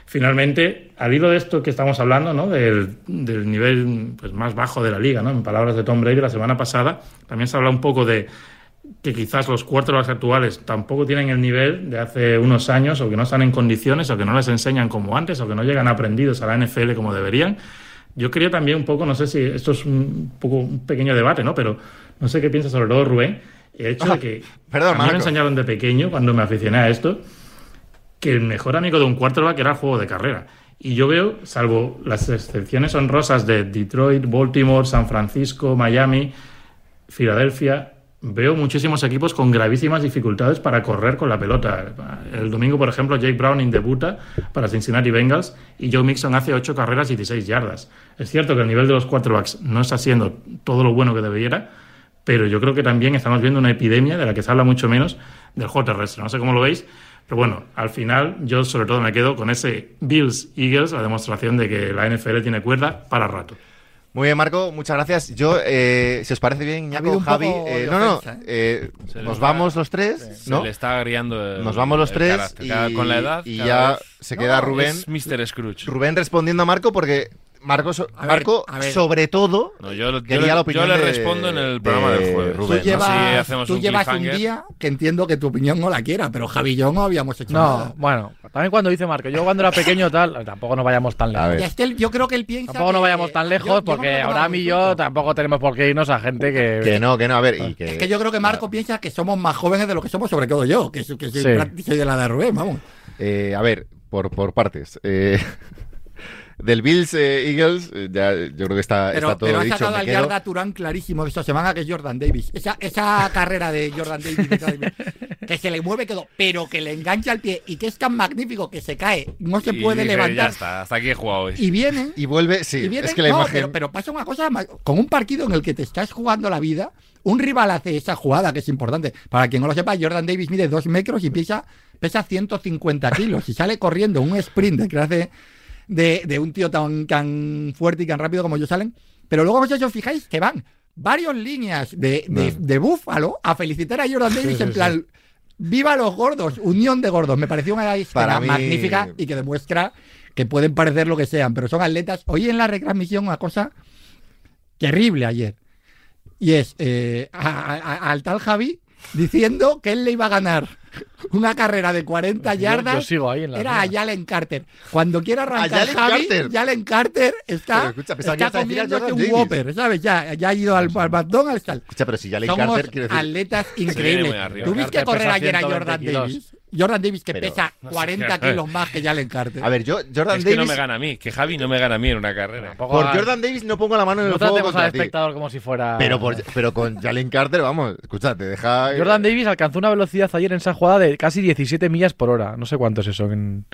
Speaker 6: Finalmente, al hilo de esto que estamos hablando, ¿no? del, del nivel pues, más bajo de la liga, ¿no? en palabras de Tom Brady la semana pasada, también se habla un poco de que quizás los quarterbacks actuales tampoco tienen el nivel de hace unos años o que no están en condiciones o que no les enseñan como antes o que no llegan aprendidos a la NFL como deberían. Yo quería también un poco, no sé si esto es un poco un pequeño debate, ¿no? Pero no sé qué piensa sobre todo Rubén, el hecho de que
Speaker 1: Perdón,
Speaker 6: a mí me enseñaron de pequeño, cuando me aficioné a esto, que el mejor amigo de un quarterback era el juego de carrera. Y yo veo, salvo las excepciones honrosas de Detroit, Baltimore, San Francisco, Miami, Filadelfia, veo muchísimos equipos con gravísimas dificultades para correr con la pelota. El domingo, por ejemplo, Jake Browning debuta para Cincinnati Bengals y Joe Mixon hace 8 carreras y 16 yardas. Es cierto que el nivel de los quarterbacks no está siendo todo lo bueno que debiera, pero yo creo que también estamos viendo una epidemia de la que se habla mucho menos del juego terrestre. No sé cómo lo veis, pero bueno, al final yo sobre todo me quedo con ese Bills Eagles, la demostración de que la NFL tiene cuerda para rato.
Speaker 1: Muy bien, Marco, muchas gracias. Yo, eh, si os parece bien, Ñaco, Javi, eh, no, no, eh,
Speaker 4: Se le
Speaker 1: nos
Speaker 4: está-
Speaker 1: vamos los tres,
Speaker 4: Se
Speaker 1: ¿no?
Speaker 4: le está agriando el-
Speaker 1: Nos vamos los
Speaker 4: el
Speaker 1: tres
Speaker 4: carácter.
Speaker 1: y,
Speaker 4: Cada- con la edad
Speaker 1: y ya
Speaker 4: vez
Speaker 1: se queda Rubén,
Speaker 4: es Mr. Scrooge.
Speaker 1: Rubén respondiendo a Marco porque Marco, so-
Speaker 5: A ver,
Speaker 1: Marco
Speaker 5: a ver.
Speaker 1: sobre todo,
Speaker 4: No, yo, yo
Speaker 1: quería
Speaker 4: le-
Speaker 1: la opinión
Speaker 4: yo le
Speaker 1: de-
Speaker 4: respondo en el programa
Speaker 1: de
Speaker 4: del jueves.
Speaker 1: Rubén,
Speaker 5: Tú
Speaker 1: ¿no?
Speaker 5: Llevas,
Speaker 4: hacemos
Speaker 5: tú
Speaker 4: un
Speaker 5: llevas un
Speaker 4: cliffhanger.
Speaker 5: día que entiendo que tu opinión no la quiera, pero Javi y yo no habíamos hecho
Speaker 3: No,
Speaker 5: nada.
Speaker 3: bueno, también cuando dice Marco, yo cuando era pequeño tal, tampoco nos vayamos tan lejos.
Speaker 5: es que él- yo creo que él piensa.
Speaker 3: Tampoco nos vayamos tan
Speaker 5: yo-
Speaker 3: lejos
Speaker 5: yo no
Speaker 3: porque Abraham
Speaker 5: vamos
Speaker 3: y yo tampoco tenemos por qué irnos a gente que...
Speaker 1: que no, que no, a ver, y que...
Speaker 5: Es que yo creo que Marco piensa que somos más jóvenes de lo que somos, sobre todo yo, que, soy- que soy,
Speaker 3: Sí.
Speaker 5: soy de la de Rubén, vamos.
Speaker 1: Eh, a ver, por, por partes. Eh, del Bills eh, Eagles, eh, ya yo creo que está,
Speaker 5: Pero,
Speaker 1: está todo
Speaker 5: pero ha
Speaker 1: dicho.
Speaker 5: sacado
Speaker 1: me
Speaker 5: al
Speaker 1: quedo.
Speaker 5: Yarda Turán clarísimo de esta semana, que es Jordan Davis. Esa, esa carrera de Jordan Davis, que se le mueve todo, pero que le engancha el pie y que es tan magnífico que se cae, no se
Speaker 4: Y
Speaker 5: puede
Speaker 4: dije, Ya
Speaker 5: levantar.
Speaker 4: está, hasta aquí he jugado hoy.
Speaker 5: Y viene
Speaker 1: Y vuelve, sí,
Speaker 5: Y viene-
Speaker 1: es que la
Speaker 5: no,
Speaker 1: imagen...
Speaker 5: pero, pero pasa una cosa, con un partido en el que te estás jugando la vida, un rival hace esa jugada que es importante. Para quien no lo sepa, Jordan Davis mide 2 metros y pesa, pesa 150 kilos y sale corriendo un sprint de clase de, de un tío tan, tan fuerte y tan rápido como yo salen. Pero luego vosotros os fijáis que van varias líneas de, de, de Búfalo a felicitar a Jordan Davis en plan... ¡Viva los gordos! Unión de gordos. Me pareció una escena
Speaker 1: mí-
Speaker 5: magnífica y que demuestra que pueden parecer lo que sean, pero son atletas. Hoy en la retransmisión una cosa terrible ayer. Y es eh, a- a- al tal Javi diciendo que él le iba a ganar una carrera de 40
Speaker 3: Yo-
Speaker 5: yardas.
Speaker 3: yo sigo ahí en la
Speaker 5: Era a. Jalen Carter. Cuando quiera arrancar
Speaker 1: Jalen
Speaker 5: Javi,
Speaker 1: Carter.
Speaker 5: Jalen Carter
Speaker 1: Pero
Speaker 5: está,
Speaker 1: escucha, que
Speaker 5: está comiéndose un. Whopper, ¿sabes? Ya, ya ha ido al, al McDonald's. Tal.
Speaker 1: Escucha, pero si ya le
Speaker 5: Somos
Speaker 1: Carter, decir...
Speaker 5: atletas increíbles.
Speaker 4: muy arriba.
Speaker 5: ¿Tú viste
Speaker 3: Carter
Speaker 5: correr ayer a
Speaker 3: 120
Speaker 5: Jordan
Speaker 3: kilos.
Speaker 5: Davis? Jordan Davis que
Speaker 1: Pero-
Speaker 5: pesa 40 kilos más que Jalen Carter.
Speaker 1: A ver, yo, Jordan
Speaker 4: Es que
Speaker 1: Davis...
Speaker 4: no me gana a mí, que Javi no me gana a mí en una carrera.
Speaker 1: Por
Speaker 3: a-
Speaker 1: Jordan Davis no pongo la mano en el
Speaker 3: No
Speaker 1: fuego
Speaker 3: tratemos
Speaker 1: contra
Speaker 3: al
Speaker 1: ti.
Speaker 3: espectador como si fuera...
Speaker 1: Pero, por- pero con Jalen Carter, vamos, escucha, te deja...
Speaker 3: Jordan Davis alcanzó una velocidad ayer en esa jugada de casi 17 millas por hora. No sé cuánto es eso en...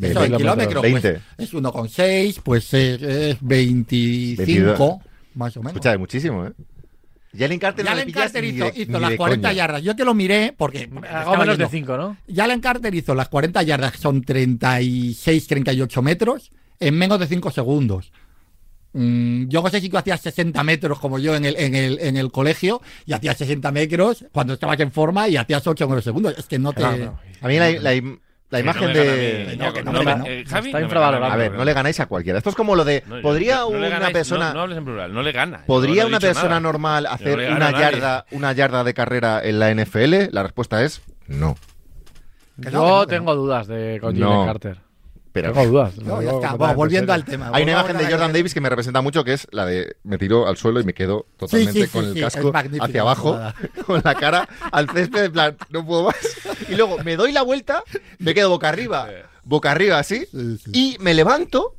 Speaker 5: Eso en
Speaker 3: kilómetros.
Speaker 5: pues,
Speaker 1: 20.
Speaker 5: es 1,6, pues es, es 25,
Speaker 1: 22.
Speaker 5: más o menos.
Speaker 1: Escucha, es muchísimo, ¿eh? Jalen Carter no le
Speaker 5: Jalen
Speaker 1: pillas
Speaker 5: Carter hizo,
Speaker 1: de-
Speaker 5: hizo las
Speaker 1: de
Speaker 5: 40
Speaker 1: coña.
Speaker 5: yardas. Yo te lo miré porque.
Speaker 3: Hago
Speaker 5: estaba
Speaker 3: menos de
Speaker 5: yendo.
Speaker 3: 5, ¿no?
Speaker 5: Jalen Carter hizo las 40 yardas, que son 36, 38 metros, en menos de 5 segundos. Mm, yo no sé si tú hacías 60 metros como yo en el, en el, en el colegio y hacías 60 metros cuando estabas en forma y hacías 8 en segundos. Es que no te.
Speaker 3: Claro, no.
Speaker 1: A mí la, la la
Speaker 4: no
Speaker 1: imagen
Speaker 4: mí,
Speaker 1: de...
Speaker 5: No, que
Speaker 4: me- eh, Javi
Speaker 3: Está
Speaker 1: A ver, no le ganáis a cualquiera. Esto es como lo de... ¿Podría una
Speaker 4: ganáis,
Speaker 1: persona...
Speaker 4: No, no hables en plural, no le gana.
Speaker 1: ¿Podría una persona
Speaker 4: nada.
Speaker 1: normal hacer una yarda, una yarda de carrera en la NFL? La respuesta es no.
Speaker 3: Yo tengo dudas de. Jalen Carter.
Speaker 1: Pero
Speaker 3: Tengo dudas.
Speaker 5: No, ya está. volviendo
Speaker 3: en
Speaker 5: al tema.
Speaker 1: Hay una imagen de Jordan Davis que me representa mucho, que es la de me tiro al suelo y me quedo totalmente
Speaker 5: sí, sí,
Speaker 1: con el
Speaker 5: sí,
Speaker 1: casco hacia abajo,
Speaker 5: jugada.
Speaker 1: con la cara al césped, en plan, no puedo más. Y luego me doy la vuelta, me quedo boca arriba, boca arriba así,
Speaker 5: Sí, sí.
Speaker 1: y me levanto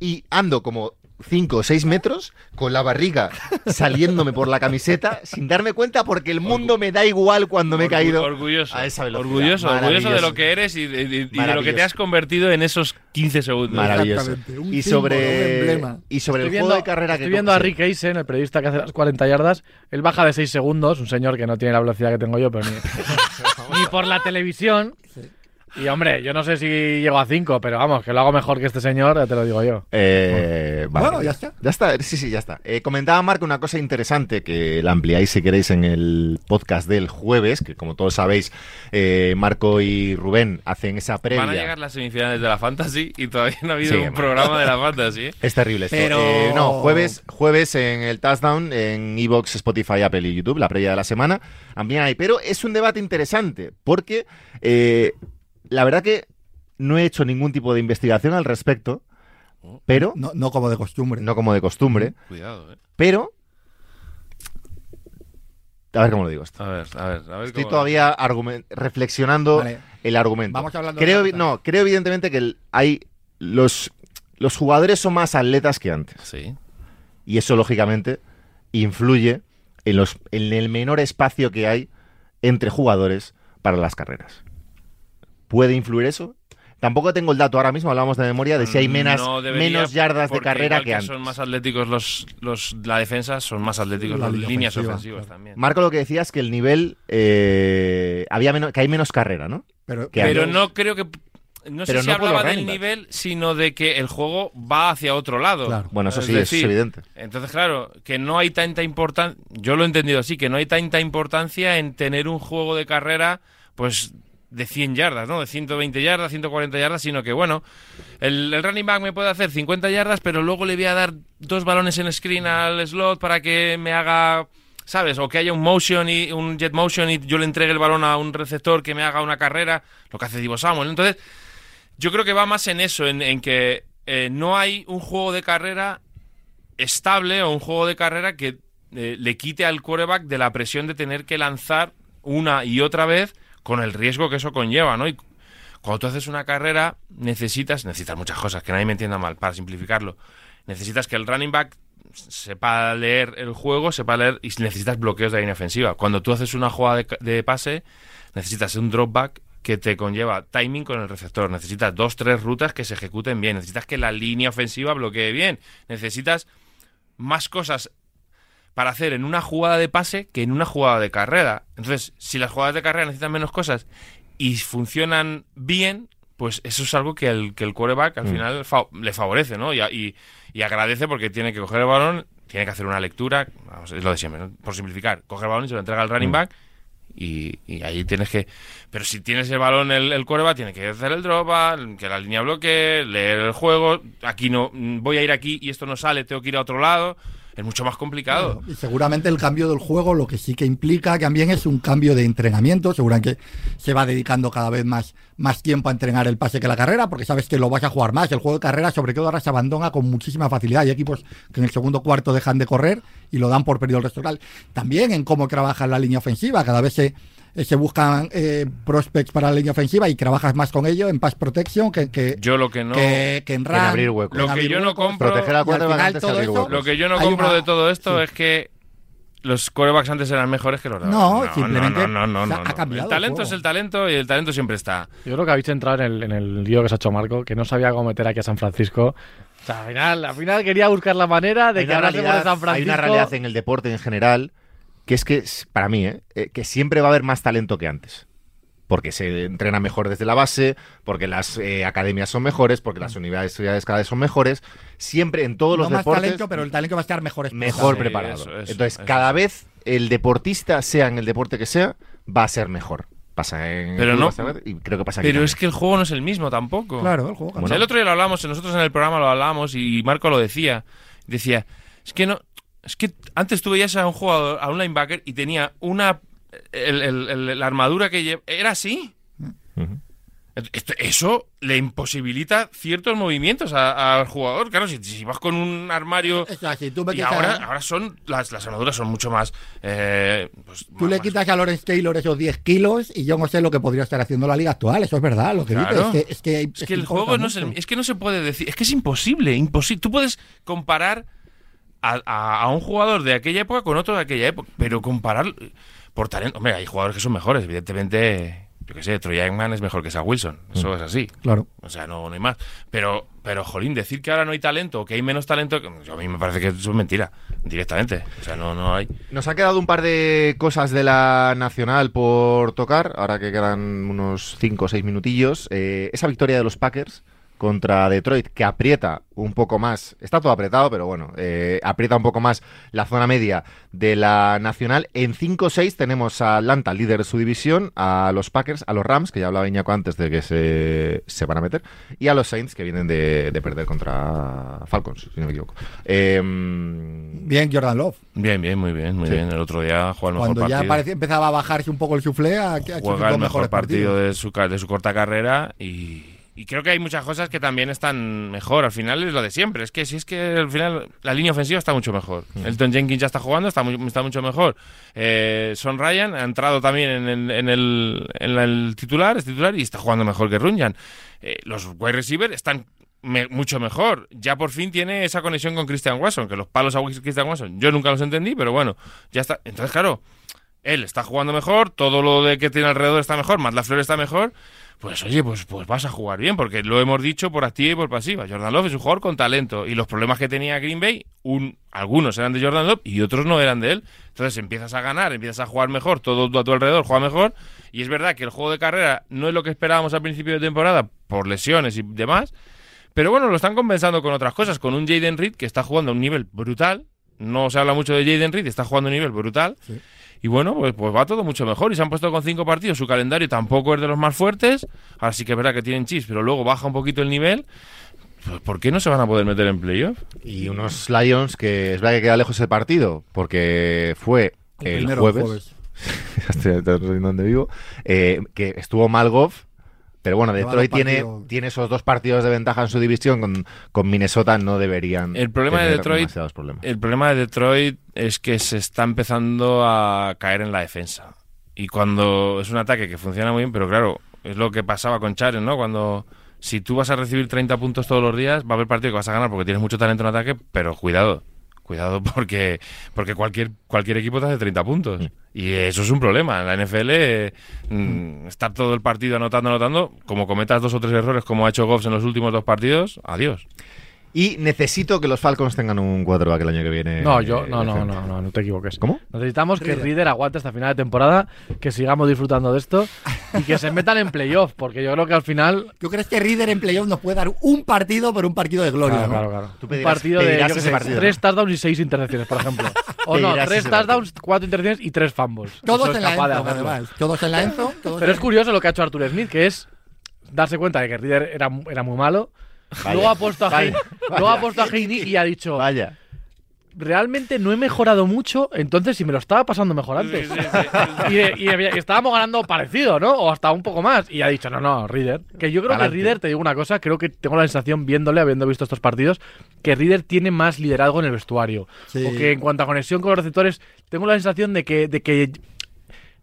Speaker 1: y ando como 5 o 6 metros con la barriga saliéndome por la camiseta sin darme cuenta porque el mundo me da igual cuando me he caído
Speaker 4: Orgulloso.
Speaker 1: a esa velocidad.
Speaker 4: Orgulloso, orgulloso de lo que eres y de, de- y de lo que te has convertido en esos 15 segundos.
Speaker 1: Maravilloso. Y sobre,
Speaker 5: emblema.
Speaker 1: y sobre
Speaker 3: Estoy
Speaker 1: el juego de carrera
Speaker 3: estoy
Speaker 1: que
Speaker 3: viendo a. Rick Eisen, el periodista que hace las 40 yardas. Él baja de 6 segundos, un señor que no tiene la velocidad que tengo yo, pero ni, ni por la televisión. Y hombre, yo no sé si llego a 5, pero vamos, que lo hago mejor que este señor, ya te lo digo yo.
Speaker 1: Eh, vale.
Speaker 5: Bueno, ya está.
Speaker 1: Ya está, sí, sí, ya está. Eh, comentaba Marco una cosa interesante que la ampliáis si queréis en el podcast del jueves, que como todos sabéis, eh, Marco y Rubén hacen esa previa.
Speaker 4: Van a llegar las semifinales de la Fantasy y todavía no ha habido
Speaker 1: Sí,
Speaker 4: un programa de la Fantasy. ¿eh?
Speaker 1: Es terrible esto.
Speaker 5: Pero-
Speaker 1: Eh, no, jueves, jueves en el Touchdown, en Evox, Spotify, Apple y YouTube, la previa de la semana. También hay. Pero es un debate interesante, porque eh, la verdad que no he hecho ningún tipo de investigación al respecto, pero,
Speaker 5: No, no como de costumbre.
Speaker 1: no como de costumbre,
Speaker 4: Cuidado, eh.
Speaker 1: pero... A ver cómo lo digo esto.
Speaker 4: A ver, a ver, a ver.
Speaker 1: Estoy
Speaker 4: cómo-
Speaker 1: todavía reflexionando
Speaker 5: Vale.
Speaker 1: el argumento.
Speaker 5: Vamos hablando
Speaker 1: creo,
Speaker 5: de-
Speaker 1: no, creo evidentemente que el- hay los, los jugadores son más atletas que antes.
Speaker 4: Sí.
Speaker 1: Y eso, lógicamente, influye en, los, en el menor espacio que hay entre jugadores para las carreras. ¿Puede influir eso? Tampoco tengo el dato ahora mismo, hablamos de memoria, de si hay menos,
Speaker 4: No debería,
Speaker 1: menos yardas de carrera
Speaker 4: igual
Speaker 1: que antes.
Speaker 4: son más atléticos los, los la defensa, son más atléticos
Speaker 5: La
Speaker 4: las
Speaker 5: línea
Speaker 4: líneas
Speaker 5: ofensiva,
Speaker 4: ofensivas
Speaker 5: claro.
Speaker 4: también.
Speaker 1: Marco, lo que decía es que el nivel eh, había menos, que hay menos carrera, ¿no?
Speaker 5: Pero,
Speaker 1: que
Speaker 4: Pero no creo que no sé si
Speaker 1: no
Speaker 4: hablaba del nivel, sino de que el juego va hacia otro lado.
Speaker 5: Claro.
Speaker 1: Bueno, eso
Speaker 4: Es
Speaker 1: sí, eso
Speaker 4: decir,
Speaker 1: es evidente.
Speaker 4: Entonces, claro, que no hay tanta importancia, yo lo he entendido así, que no hay tanta importancia en tener un juego de carrera, pues de 100 yardas, ¿no? De 120 yardas, 140 yardas, sino que, bueno, el, el running back me puede hacer 50 yardas, pero luego le voy a dar dos balones en screen al slot para que me haga, ¿sabes? O que haya un motion y un jet motion y yo le entregue el balón a un receptor que me haga una carrera, lo que hace Divo Samuel. Entonces, yo creo que va más en eso, en, en que eh, no hay un juego de carrera estable o un juego de carrera que eh, le quite al quarterback de la presión de tener que lanzar una y otra vez con el riesgo que eso conlleva, ¿no? Y cuando tú haces una carrera, necesitas, necesitas muchas cosas, que nadie me entienda mal, para simplificarlo. Necesitas que el running back sepa leer el juego, sepa leer y necesitas bloqueos de línea ofensiva. Cuando tú haces una jugada de, de pase, necesitas un drop back que te conlleva timing con el receptor. Necesitas dos, tres rutas que se ejecuten bien. Necesitas que la línea ofensiva bloquee bien. Necesitas más cosas para hacer en una jugada de pase que en una jugada de carrera. Entonces, si las jugadas de carrera necesitan menos cosas y funcionan bien, pues eso es algo que el, que el quarterback al final fa- le favorece, ¿no? Y, y- y agradece porque tiene que coger el balón, tiene que hacer una lectura, vamos, es lo de siempre, ¿no? por simplificar, coge el balón y se lo entrega al running back y, y ahí tienes que... Pero si tienes el balón el, el quarterback, tiene que hacer el drop, back, que la línea bloquee, leer el juego, aquí no, mm, voy a ir aquí y esto no sale, tengo que ir a otro lado, es mucho más complicado.
Speaker 5: Y seguramente el cambio del juego lo que sí que implica también es un cambio de entrenamiento. Seguramente se va dedicando cada vez más, más tiempo a entrenar el pase que la carrera, porque sabes que lo vas a jugar más. El juego de carrera, sobre todo ahora, se abandona con muchísima facilidad. Hay equipos que en el segundo cuarto dejan de correr y lo dan por perdido el resto. También en cómo trabaja la línea ofensiva. Cada vez se, eh, se buscan eh, prospects para la línea ofensiva y trabajas más con ello en pass protection que, que,
Speaker 4: Yo lo que no...
Speaker 5: que, que en, run,
Speaker 1: abrir huecos.
Speaker 4: Lo
Speaker 5: en
Speaker 4: que
Speaker 5: abrir
Speaker 4: yo no compro-
Speaker 1: Proteger quarterback
Speaker 5: final todo
Speaker 1: abrir
Speaker 5: eso-
Speaker 1: huecos.
Speaker 4: Lo que yo no compro
Speaker 5: una-
Speaker 4: de todo esto
Speaker 5: sí.
Speaker 4: es que los corebacks antes eran mejores que los de
Speaker 5: No,
Speaker 4: ahora.
Speaker 5: simplemente
Speaker 4: no, no, no,
Speaker 5: se ha-
Speaker 4: no,
Speaker 5: ha
Speaker 4: no.
Speaker 5: cambiado
Speaker 4: El talento es el talento y el talento siempre está.
Speaker 3: Yo creo que habéis entrado en el, en el lío que se ha hecho Marco, que no sabía cómo meter aquí a San Francisco. O sea, al final, al final quería buscar la manera de
Speaker 1: hay
Speaker 3: que hablásemos de San Francisco.
Speaker 1: hay una realidad en el deporte en general que es que, para mí, ¿eh? Eh, que siempre va a haber más talento que antes. Porque se entrena mejor desde la base, porque las eh, academias son mejores, porque las universidades cada vez son mejores. Siempre en todos
Speaker 5: no
Speaker 1: los
Speaker 5: más
Speaker 1: deportes
Speaker 5: talento, pero el talento va a estar mejor
Speaker 1: mejor
Speaker 4: Sí,
Speaker 1: preparado.
Speaker 4: eso, eso,
Speaker 1: Entonces,
Speaker 4: eso
Speaker 1: cada vez el deportista, sea en el deporte que sea, va a ser mejor. Pasa en
Speaker 4: Pero no-
Speaker 1: y creo que pasa aquí
Speaker 4: Pero es que el juego no es el mismo tampoco.
Speaker 5: Claro, el juego
Speaker 4: O
Speaker 5: cambia.
Speaker 4: sea, el otro día lo hablamos, nosotros en el programa lo hablamos y Marco lo decía. Decía, es que no, es que antes tú veías a un jugador, a un linebacker y tenía una, el- el- el- la armadura que lleva, era así. Eso le imposibilita ciertos movimientos al jugador. Claro, si, si vas con un armario
Speaker 5: O sea, si tú, me
Speaker 4: y ahora, ahora son las, las armaduras son mucho más. eh, pues,
Speaker 5: tú
Speaker 4: más-
Speaker 5: le
Speaker 4: más-
Speaker 5: quitas a Lawrence Taylor esos 10 kilos y yo no sé lo que podría estar haciendo la liga actual. Eso es verdad, lo que
Speaker 4: Claro.
Speaker 5: dices. Es que, es que,
Speaker 4: Es que el juego no es, el-
Speaker 5: mucho.
Speaker 4: es que no se puede decir, es que es imposible, imposible. Tú puedes comparar a, a- a un jugador de aquella época con otro de aquella época, pero comparar por talento, hombre, hay jugadores que son mejores, evidentemente. yo qué sé, Troy Aikman es mejor que Zach Wilson. Eso es así.
Speaker 5: Claro.
Speaker 4: O sea, no, no hay más. Pero, pero, jolín, decir que ahora no hay talento o que hay menos talento, a mí me parece que eso es mentira, directamente. O sea, no, no hay.
Speaker 1: Nos ha quedado un par de cosas de la Nacional por tocar, ahora que quedan unos 5 o 6 minutillos. Eh, esa victoria de los Packers contra Detroit, que aprieta un poco más, está todo apretado, pero bueno, eh, aprieta un poco más la zona media de la Nacional. En 5-6 tenemos a Atlanta, líder de su división, a los Packers, a los Rams, que ya hablaba Iñaco antes de que se, se van a meter, y a los Saints, que vienen de, de perder contra Falcons, si no me equivoco. Eh,
Speaker 5: Bien, Jordan Love.
Speaker 4: Bien, bien, muy bien, muy
Speaker 1: Sí.
Speaker 4: bien. El otro día jugó el mejor
Speaker 5: Cuando ya parecía, empezaba a bajarse un poco el sus
Speaker 4: juega el mejor partido de su, de su corta carrera y, y creo que hay muchas cosas que también están mejor. Al final es lo de siempre. Es que si es que al final la línea ofensiva está mucho mejor. Elton Jenkins ya está jugando, está, muy- está mucho mejor. Eh, Son Ryan ha entrado también en el, en el, en la- el titular, es titular y está jugando mejor que Runyan. Eh, los wide receivers están me- mucho mejor. Ya por fin tiene esa conexión con Christian Watson, que los palos a Christian Watson yo nunca los entendí, pero bueno, ya está. Entonces, claro, él está jugando mejor, todo lo de que tiene alrededor está mejor, más la flor está mejor, pues oye, pues, pues vas a jugar bien, porque lo hemos dicho por activa y por pasiva. Jordan Love es un jugador con talento y los problemas que tenía Green Bay, un, algunos eran de Jordan Love y otros no eran de él. Entonces empiezas a ganar, empiezas a jugar mejor, todo a tu alrededor juega mejor y es verdad que el juego de carrera no es lo que esperábamos al principio de temporada por lesiones y demás, pero bueno, lo están compensando con otras cosas, con un Jaden Reed que está jugando a un nivel brutal. No se habla mucho de Jaden Reed, está jugando a un nivel brutal. Y bueno, pues, pues va todo mucho mejor. Y se han puesto con cinco partidos. Su calendario tampoco es de los más fuertes. Ahora sí que es verdad que tienen chips, pero luego baja un poquito el nivel. Pues, ¿Por qué no se van a poder meter en playoff?
Speaker 1: Y unos Lions que es verdad que queda lejos el partido, porque fue el,
Speaker 5: primero,
Speaker 1: jueves. Estoy estoy riendo donde vivo. eh, que estuvo mal Goff. Pero bueno, Detroit tiene, tiene esos dos partidos de ventaja en su división. Con, con Minnesota no deberían.
Speaker 4: El problema de Detroit-
Speaker 1: demasiados problemas.
Speaker 4: El problema de Detroit es que se está empezando a caer en la defensa. Y cuando es un ataque que funciona muy bien, pero claro, es lo que pasaba con Charen, ¿no? Cuando si tú vas a recibir 30 puntos todos los días, va a haber partido que vas a ganar porque tienes mucho talento en ataque, pero cuidado. Cuidado porque porque cualquier cualquier equipo te hace 30 puntos. Y eso es un problema. En la NFL, eh, mm, estar todo el partido anotando, anotando, como cometas dos o tres errores como ha hecho Goff en los últimos dos partidos, adiós.
Speaker 1: Y necesito que los Falcons tengan un quarterback el año que viene.
Speaker 3: No, yo, no, no, no, no, no te equivoques.
Speaker 1: ¿Cómo?
Speaker 3: Necesitamos que
Speaker 5: Reader.
Speaker 3: Aguante hasta final de temporada, que sigamos disfrutando de esto y que se metan en playoff, porque yo creo que al final.
Speaker 5: ¿Tú crees que Reader en playoff nos puede dar un partido, pero un partido de gloria?
Speaker 3: Claro,
Speaker 5: ¿no?
Speaker 3: claro, claro.
Speaker 1: Tú
Speaker 3: Un
Speaker 1: pedirás-
Speaker 3: partido de yo sé,
Speaker 1: partido,
Speaker 3: tres touchdowns y seis intercepciones, por ejemplo. O no, tres touchdowns, cuatro intercepciones y tres fumbles.
Speaker 5: Todos en la Enzo, además. Todos en la Enzo. todos
Speaker 3: Pero
Speaker 5: en-
Speaker 3: es curioso lo que ha hecho Arthur Smith, que es darse cuenta de que Reader era, era muy malo. Luego ha puesto a
Speaker 1: Vaya,
Speaker 3: Heine, luego ha puesto a Heine y ha dicho,
Speaker 1: Vaya.
Speaker 3: realmente no he mejorado mucho, entonces si me lo estaba pasando mejor antes. Y, y había- y estábamos ganando parecido, ¿no? O hasta un poco más. Y ha dicho, no, no, Reader. Que yo creo
Speaker 1: Pa'lante.
Speaker 3: que Reader, te digo una cosa, creo que tengo la sensación, viéndole, habiendo visto estos partidos, que Reader tiene más liderazgo en el vestuario.
Speaker 5: Sí.
Speaker 3: O que en cuanto a conexión con los receptores, tengo la sensación de que, de que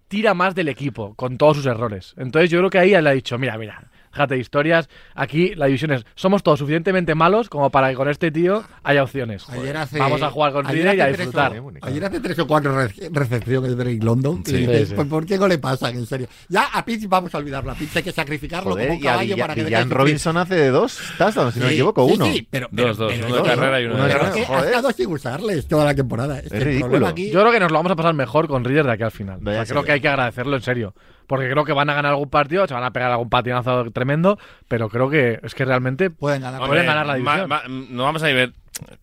Speaker 3: tira más del equipo, con todos sus errores. Entonces yo creo que ahí él ha dicho, mira, mira, déjate de historias, aquí la división es, somos todos suficientemente malos como para que con este tío haya opciones.
Speaker 5: Ayer hace-
Speaker 3: Vamos a jugar con Reader y a disfrutar.
Speaker 5: o- Ayer hace tres o cuatro re- recepciones de Drake London.
Speaker 4: Sí.
Speaker 5: y dices,
Speaker 3: Sí, sí.
Speaker 5: pues, ¿Por qué no le pasan? En serio. Ya a Pitts vamos a olvidarlo. A Pitts hay que sacrificarlo
Speaker 1: Joder,
Speaker 5: como un
Speaker 1: y a
Speaker 5: caballo para que de sufrir.
Speaker 1: Robinson hace dos touchdowns, si no me equivoco, uno.
Speaker 5: sí, pero, pero-
Speaker 4: Dos, dos,
Speaker 5: pero
Speaker 4: uno
Speaker 5: es
Speaker 4: de carrera y uno de
Speaker 1: de
Speaker 5: es
Speaker 1: carrera.
Speaker 5: ha
Speaker 1: Joder.
Speaker 5: estado sin usarles toda la temporada. Es, que el
Speaker 1: ridículo.
Speaker 5: aquí-
Speaker 3: Yo creo que nos lo vamos a pasar mejor con Reader de aquí al final. O sea, creo que hay que agradecerlo en serio. Porque creo que van a ganar algún partido, se van a pegar algún patinazo tremendo, pero creo que es que realmente
Speaker 5: pueden ganar.
Speaker 3: Pueden ganar la
Speaker 4: ma-
Speaker 3: división.
Speaker 4: ma- no vamos a ver.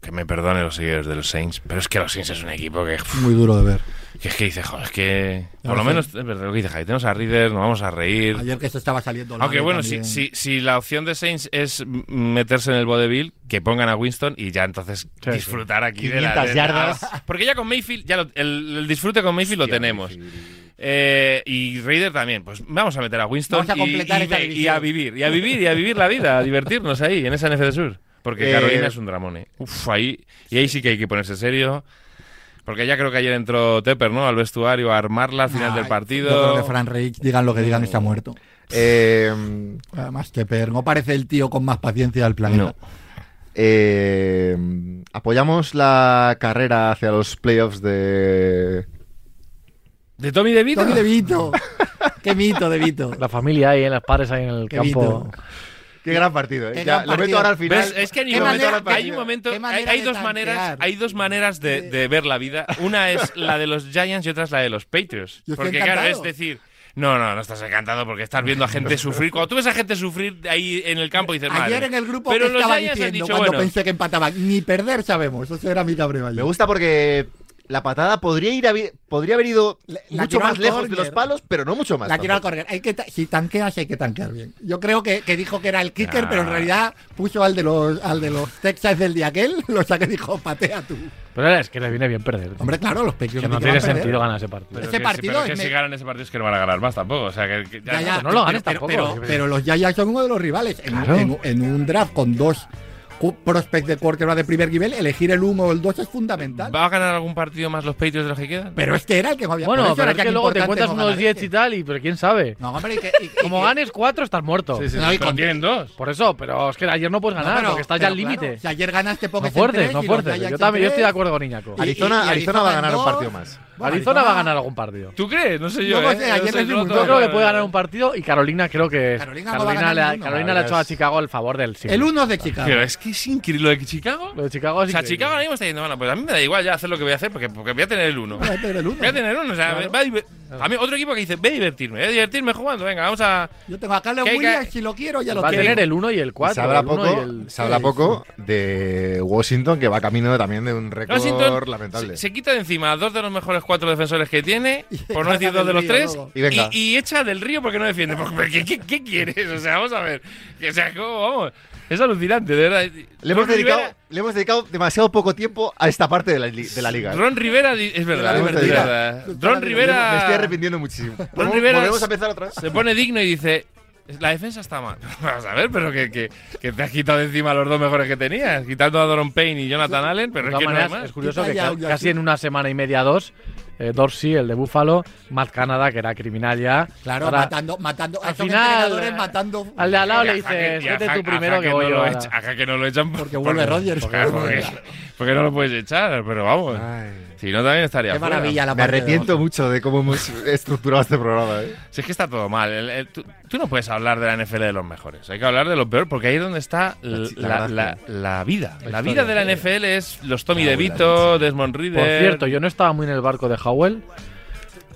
Speaker 4: Que me perdone los seguidores de los Saints, pero es que los Saints es un equipo que,
Speaker 5: Muy duro de ver.
Speaker 4: que es que dice, joder, es que. Por lo menos, es verdad lo que dice Javi, tenemos a Reader, nos vamos a reír.
Speaker 5: Ayer que se estaba saliendo.
Speaker 4: Aunque bueno, si, si, si la opción de Saints es meterse en el vodevil, que pongan a Winston y ya entonces
Speaker 3: Sí,
Speaker 4: disfrutar aquí de la
Speaker 1: 500
Speaker 4: de-
Speaker 1: yardas.
Speaker 4: Porque ya con Mayfield, ya lo- el, el disfrute con Mayfield lo tenemos. Eh, y Raider también, pues vamos a meter a Winston
Speaker 5: Vamos a
Speaker 4: y-
Speaker 5: completar
Speaker 4: y, y a vivir, y a vivir, y a vivir la vida, a divertirnos ahí, en esa NFC Sur. Porque
Speaker 1: Eh,
Speaker 4: Carolina es un dramón, ¿eh? Uf, ahí, y ahí sí que hay que ponerse serio. Porque ya creo que ayer entró Tepper, ¿no? Al vestuario a armarla al final
Speaker 5: Ay,
Speaker 4: del
Speaker 5: Yo
Speaker 4: partido.
Speaker 5: creo que Fran Reich, digan lo que digan, está muerto.
Speaker 1: Eh,
Speaker 5: Además, que Per no parece el tío con más paciencia del planeta.
Speaker 4: No.
Speaker 1: eh, apoyamos la carrera hacia los playoffs de.
Speaker 4: ¿De Tommy DeVito?
Speaker 5: Tony DeVito. Qué mito de Vito.
Speaker 3: La familia ahí, en las padres ahí en el
Speaker 5: Qué
Speaker 3: campo.
Speaker 5: mito.
Speaker 1: Qué gran partido, ¿eh?
Speaker 5: Qué
Speaker 1: Ya,
Speaker 5: gran
Speaker 1: lo meto
Speaker 5: partido.
Speaker 1: ahora al final.
Speaker 4: ¿Ves? Es que hay,
Speaker 5: ¿Qué
Speaker 4: un momento,
Speaker 5: manera-
Speaker 4: hay
Speaker 5: qué-
Speaker 4: un momento-
Speaker 5: qué
Speaker 4: hay,
Speaker 5: manera
Speaker 4: hay
Speaker 5: de
Speaker 4: dos maneras,
Speaker 5: tantear?
Speaker 4: hay dos maneras de, de ver la vida. Una es la de los Giants y otra es la de los Patriots.
Speaker 5: Yo estoy
Speaker 4: Porque claro,
Speaker 5: encantado.
Speaker 4: es decir, no, no, no estás encantado porque estás viendo a gente sufrir. Cuando tú ves a gente sufrir ahí en el campo dices,
Speaker 5: Ayer
Speaker 4: madre.
Speaker 5: en el grupo
Speaker 4: Pero
Speaker 5: que
Speaker 4: los
Speaker 5: estaba
Speaker 4: Giants han
Speaker 5: diciendo
Speaker 4: dicho,
Speaker 5: cuando
Speaker 4: bueno,
Speaker 5: pensé que empataban, ni perder sabemos. Eso era mi cabreo ayer.
Speaker 1: Me gusta porque la patada podría ir a podría haber ido
Speaker 5: La-
Speaker 1: mucho
Speaker 5: tiró
Speaker 1: más lejos de los palos, pero no mucho más.
Speaker 5: La quiero al correr. Hay que si tanqueas, hay que tanquear bien. Yo creo que, que dijo que era el kicker,
Speaker 4: Ah.
Speaker 5: pero en realidad puso al de los al de los Texas del día aquel, lo saqué y dijo, patea tú.
Speaker 3: Pero es que le viene bien perder. tío.
Speaker 5: Hombre, claro, los Patriots
Speaker 3: que no tiene sentido ganar ese partido.
Speaker 4: Pero
Speaker 5: Ese
Speaker 4: que,
Speaker 5: partido
Speaker 4: pero
Speaker 5: es
Speaker 4: que
Speaker 5: me-
Speaker 4: si ganan ese partido es que no van a ganar más tampoco. O sea, que, que ya-
Speaker 5: Ya, ya,
Speaker 3: no lo ganes
Speaker 5: pero,
Speaker 3: tampoco.
Speaker 5: Pero, pero los Giants son uno de los rivales. En,
Speaker 3: Claro.
Speaker 5: en- en un draft con dos prospects de quarterback de primer nivel, elegir el 1 o el 2 es fundamental.
Speaker 4: ¿Va a ganar algún partido más los Patriots de los que quedan?
Speaker 5: Pero es que era el que había
Speaker 3: Bueno, pero es que luego te
Speaker 5: no
Speaker 3: unos
Speaker 5: ganar
Speaker 3: Jets
Speaker 5: este.
Speaker 3: y tal, y pero quién sabe.
Speaker 5: No, hombre, y que, y- y
Speaker 3: Como ganes cuatro, estás muerto.
Speaker 1: Sí, sí.
Speaker 5: No, y con-
Speaker 4: tienen dos.
Speaker 3: Por eso, pero es que ayer no puedes
Speaker 5: no,
Speaker 3: ganar,
Speaker 5: pero-
Speaker 3: porque estás ya al límite.
Speaker 5: claro, si ayer ganaste,
Speaker 3: no
Speaker 5: pones en
Speaker 3: fuertes, no fuertes. Yo también yo estoy de acuerdo con Iñaco.
Speaker 5: Y-
Speaker 1: Arizona,
Speaker 5: y- y
Speaker 1: Arizona va a ganar un partido más.
Speaker 5: Bueno,
Speaker 3: Arizona va a ganar algún partido.
Speaker 4: ¿Tú crees? No sé yo.
Speaker 5: No,
Speaker 4: ¿eh?
Speaker 5: no sé,
Speaker 4: yo
Speaker 3: creo que puede
Speaker 5: no,
Speaker 3: ganar un partido y Carolina creo que
Speaker 5: Carolina no va a
Speaker 3: Carolina,
Speaker 5: ganar
Speaker 3: le, ha-
Speaker 5: ninguno.
Speaker 3: Carolina le ha hecho a Chicago el favor del siglo.
Speaker 5: El 1 de Chicago.
Speaker 4: Pero es que es increíble lo de Chicago.
Speaker 3: Lo de Chicago
Speaker 4: O
Speaker 3: es
Speaker 4: sea,
Speaker 3: increíble.
Speaker 4: Chicago ahora mismo está diciendo, bueno, pues a mí me da igual ya hacer lo que voy a hacer porque, porque voy a tener el uno.
Speaker 5: Voy a tener el uno.
Speaker 4: Voy a tener uno. O sea, va a diver- a mí otro equipo que dice, voy a divertirme, voy a divertirme jugando. Venga, vamos a.
Speaker 5: Yo tengo a
Speaker 4: que-
Speaker 5: Williams, si lo quiero, ya lo
Speaker 3: Va a
Speaker 5: tengo.
Speaker 3: tener el 1 y el 4.
Speaker 1: se habla
Speaker 3: el
Speaker 1: poco,
Speaker 3: y el-
Speaker 1: se habla poco de Washington que va camino también de un récord lamentable.
Speaker 4: se, se quita de encima a dos de los mejores cuatro defensores que tiene, por no decir dos de los
Speaker 5: río
Speaker 4: tres.
Speaker 1: Y venga.
Speaker 4: y, y echa del río porque no defiende. Porque, ¿qué, qué, qué quieres? O sea, vamos a ver. O sea, ¿cómo vamos? Es alucinante, de verdad.
Speaker 1: Le hemos,
Speaker 4: Ron
Speaker 1: dedicado,
Speaker 4: Rivera-
Speaker 1: le hemos dedicado demasiado poco tiempo a esta parte de la, de la liga. ¿eh?
Speaker 4: Ron Rivera, es verdad, es verdad. Ron
Speaker 5: divertida.
Speaker 1: Me
Speaker 4: Rivera
Speaker 1: estoy arrepintiendo muchísimo. ¿Podemos,
Speaker 4: Rivera
Speaker 1: volvemos a empezar otra vez?
Speaker 4: se pone digno y dice, la defensa está mal. Vamos a ver, pero que, que, que te has quitado de encima los dos mejores que tenías, quitando a Doron Payne y Jonathan Allen, pero es que no hay más.
Speaker 3: es curioso que ca- casi en una semana y media, dos, eh, Dorsey, el de Buffalo, Matt Canada, que era criminal ya.
Speaker 5: Claro,
Speaker 3: Ahora,
Speaker 5: matando, matando.
Speaker 3: al final, eh,
Speaker 5: matando.
Speaker 3: Al de al lado le dices, vete tú primero que
Speaker 4: Hackett
Speaker 3: voy
Speaker 4: no
Speaker 3: yo.
Speaker 4: echa- Hackett no lo echan
Speaker 5: Porque vuelve Rodgers.
Speaker 4: Porque, porque- porque no lo puedes echar, pero vamos. Si no, también estaría
Speaker 5: Qué
Speaker 4: fuera.
Speaker 5: maravilla la
Speaker 1: Me arrepiento mucho de cómo hemos estructurado este programa. ¿eh?
Speaker 4: Si es que está todo mal. El- el- tú, tú no puedes hablar de la NFL de los mejores. Hay que hablar de lo peor, porque ahí es donde está
Speaker 1: La-
Speaker 4: la,
Speaker 1: la
Speaker 4: la-
Speaker 1: gracia.
Speaker 4: la vida. La,
Speaker 3: La
Speaker 4: vida de la NFL es los Tommy DeVito, Desmond Reader.
Speaker 3: Por cierto, yo no estaba muy en el barco de Howell.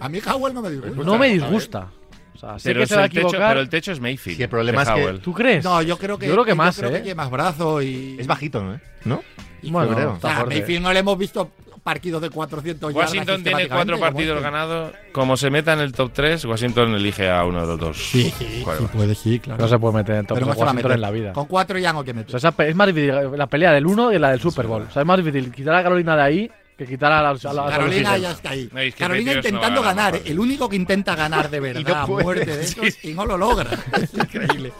Speaker 5: A mí Howell no me disgusta.
Speaker 3: No me disgusta. O sea, sé
Speaker 4: pero,
Speaker 3: que
Speaker 4: es
Speaker 3: se va a
Speaker 4: el techo,
Speaker 3: equivocar.
Speaker 4: pero el techo es Mayfield.
Speaker 1: Sí, el problema es que
Speaker 4: Howell.
Speaker 3: ¿Tú crees?
Speaker 5: No, yo creo que,
Speaker 3: Yo creo que más,
Speaker 5: creo
Speaker 3: ¿eh?
Speaker 5: que tiene más brazo y.
Speaker 1: Es bajito, ¿no? ¿No?
Speaker 3: Bueno,
Speaker 1: creo.
Speaker 5: O sea. Mayfield no le hemos visto partidos de 400 yardas
Speaker 4: Washington tiene cuatro partidos
Speaker 5: como este.
Speaker 4: ganados. Como se meta en el top 3, Washington elige a uno de los dos.
Speaker 5: Sí, sí, sí puede, sí, claro.
Speaker 3: No se puede meter en top
Speaker 5: no se va a
Speaker 3: Washington
Speaker 5: meter.
Speaker 3: en la vida.
Speaker 5: Con cuatro ya no que
Speaker 3: O
Speaker 5: meter.
Speaker 3: sea, esa pe- es más difícil la pelea del 1 y la del Super Bowl. O sea, es más difícil quitar a Carolina de ahí que quitar a la, a la- a
Speaker 5: Carolina
Speaker 3: Eagles.
Speaker 5: ya está ahí.
Speaker 4: No, es que
Speaker 5: Carolina
Speaker 4: no
Speaker 5: intentando
Speaker 4: a ganar
Speaker 5: ganar, el único que intenta ganar de verdad, a
Speaker 1: puede.
Speaker 5: muerte de esos, y no lo logra. Es increíble.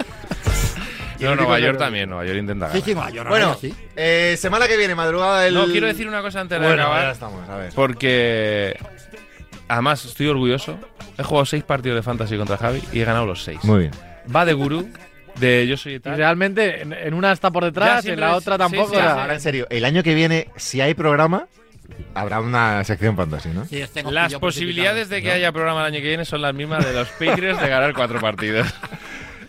Speaker 4: No, Nueva York también. Nueva York intenta
Speaker 5: Sí,
Speaker 4: ganar.
Speaker 5: sí, Nueva York,
Speaker 1: Bueno,
Speaker 5: sí.
Speaker 1: eh, semana que viene, madrugada del.
Speaker 4: No, quiero decir una cosa antes de
Speaker 1: Bueno,
Speaker 4: acabar.
Speaker 1: ya estamos, a ver.
Speaker 4: Porque además estoy orgulloso. He jugado seis partidos de fantasy contra Javi y he ganado los seis.
Speaker 1: Muy bien.
Speaker 4: Va de gurú, de yo soy
Speaker 3: Y
Speaker 4: tal.
Speaker 3: realmente en, en una está por
Speaker 4: Ya
Speaker 3: detrás, en la
Speaker 4: es-
Speaker 3: otra
Speaker 4: sí,
Speaker 3: tampoco.
Speaker 4: sí, sí.
Speaker 1: Ahora, en serio, el año que viene, si hay programa, habrá una sección fantasy, ¿no?
Speaker 5: Sí,
Speaker 4: Las posibilidades de que
Speaker 5: precipitado.
Speaker 4: haya programa el año que viene son las mismas de los Patriots de ganar cuatro partidos.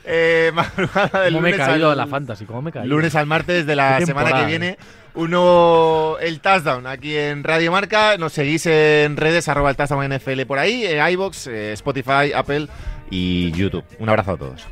Speaker 1: Eh, madrugada del
Speaker 3: ¿Cómo me he
Speaker 1: lunes
Speaker 3: caído
Speaker 1: al-
Speaker 3: en la fantasy? ¿Cómo me he caído?
Speaker 1: Lunes al martes de la semana que viene. Uno, el touchdown aquí en Radio Marca. Nos seguís en redes, arroba el touchdown NFL por ahí, en iBox, eh, Spotify, Apple y YouTube. Un abrazo a todos.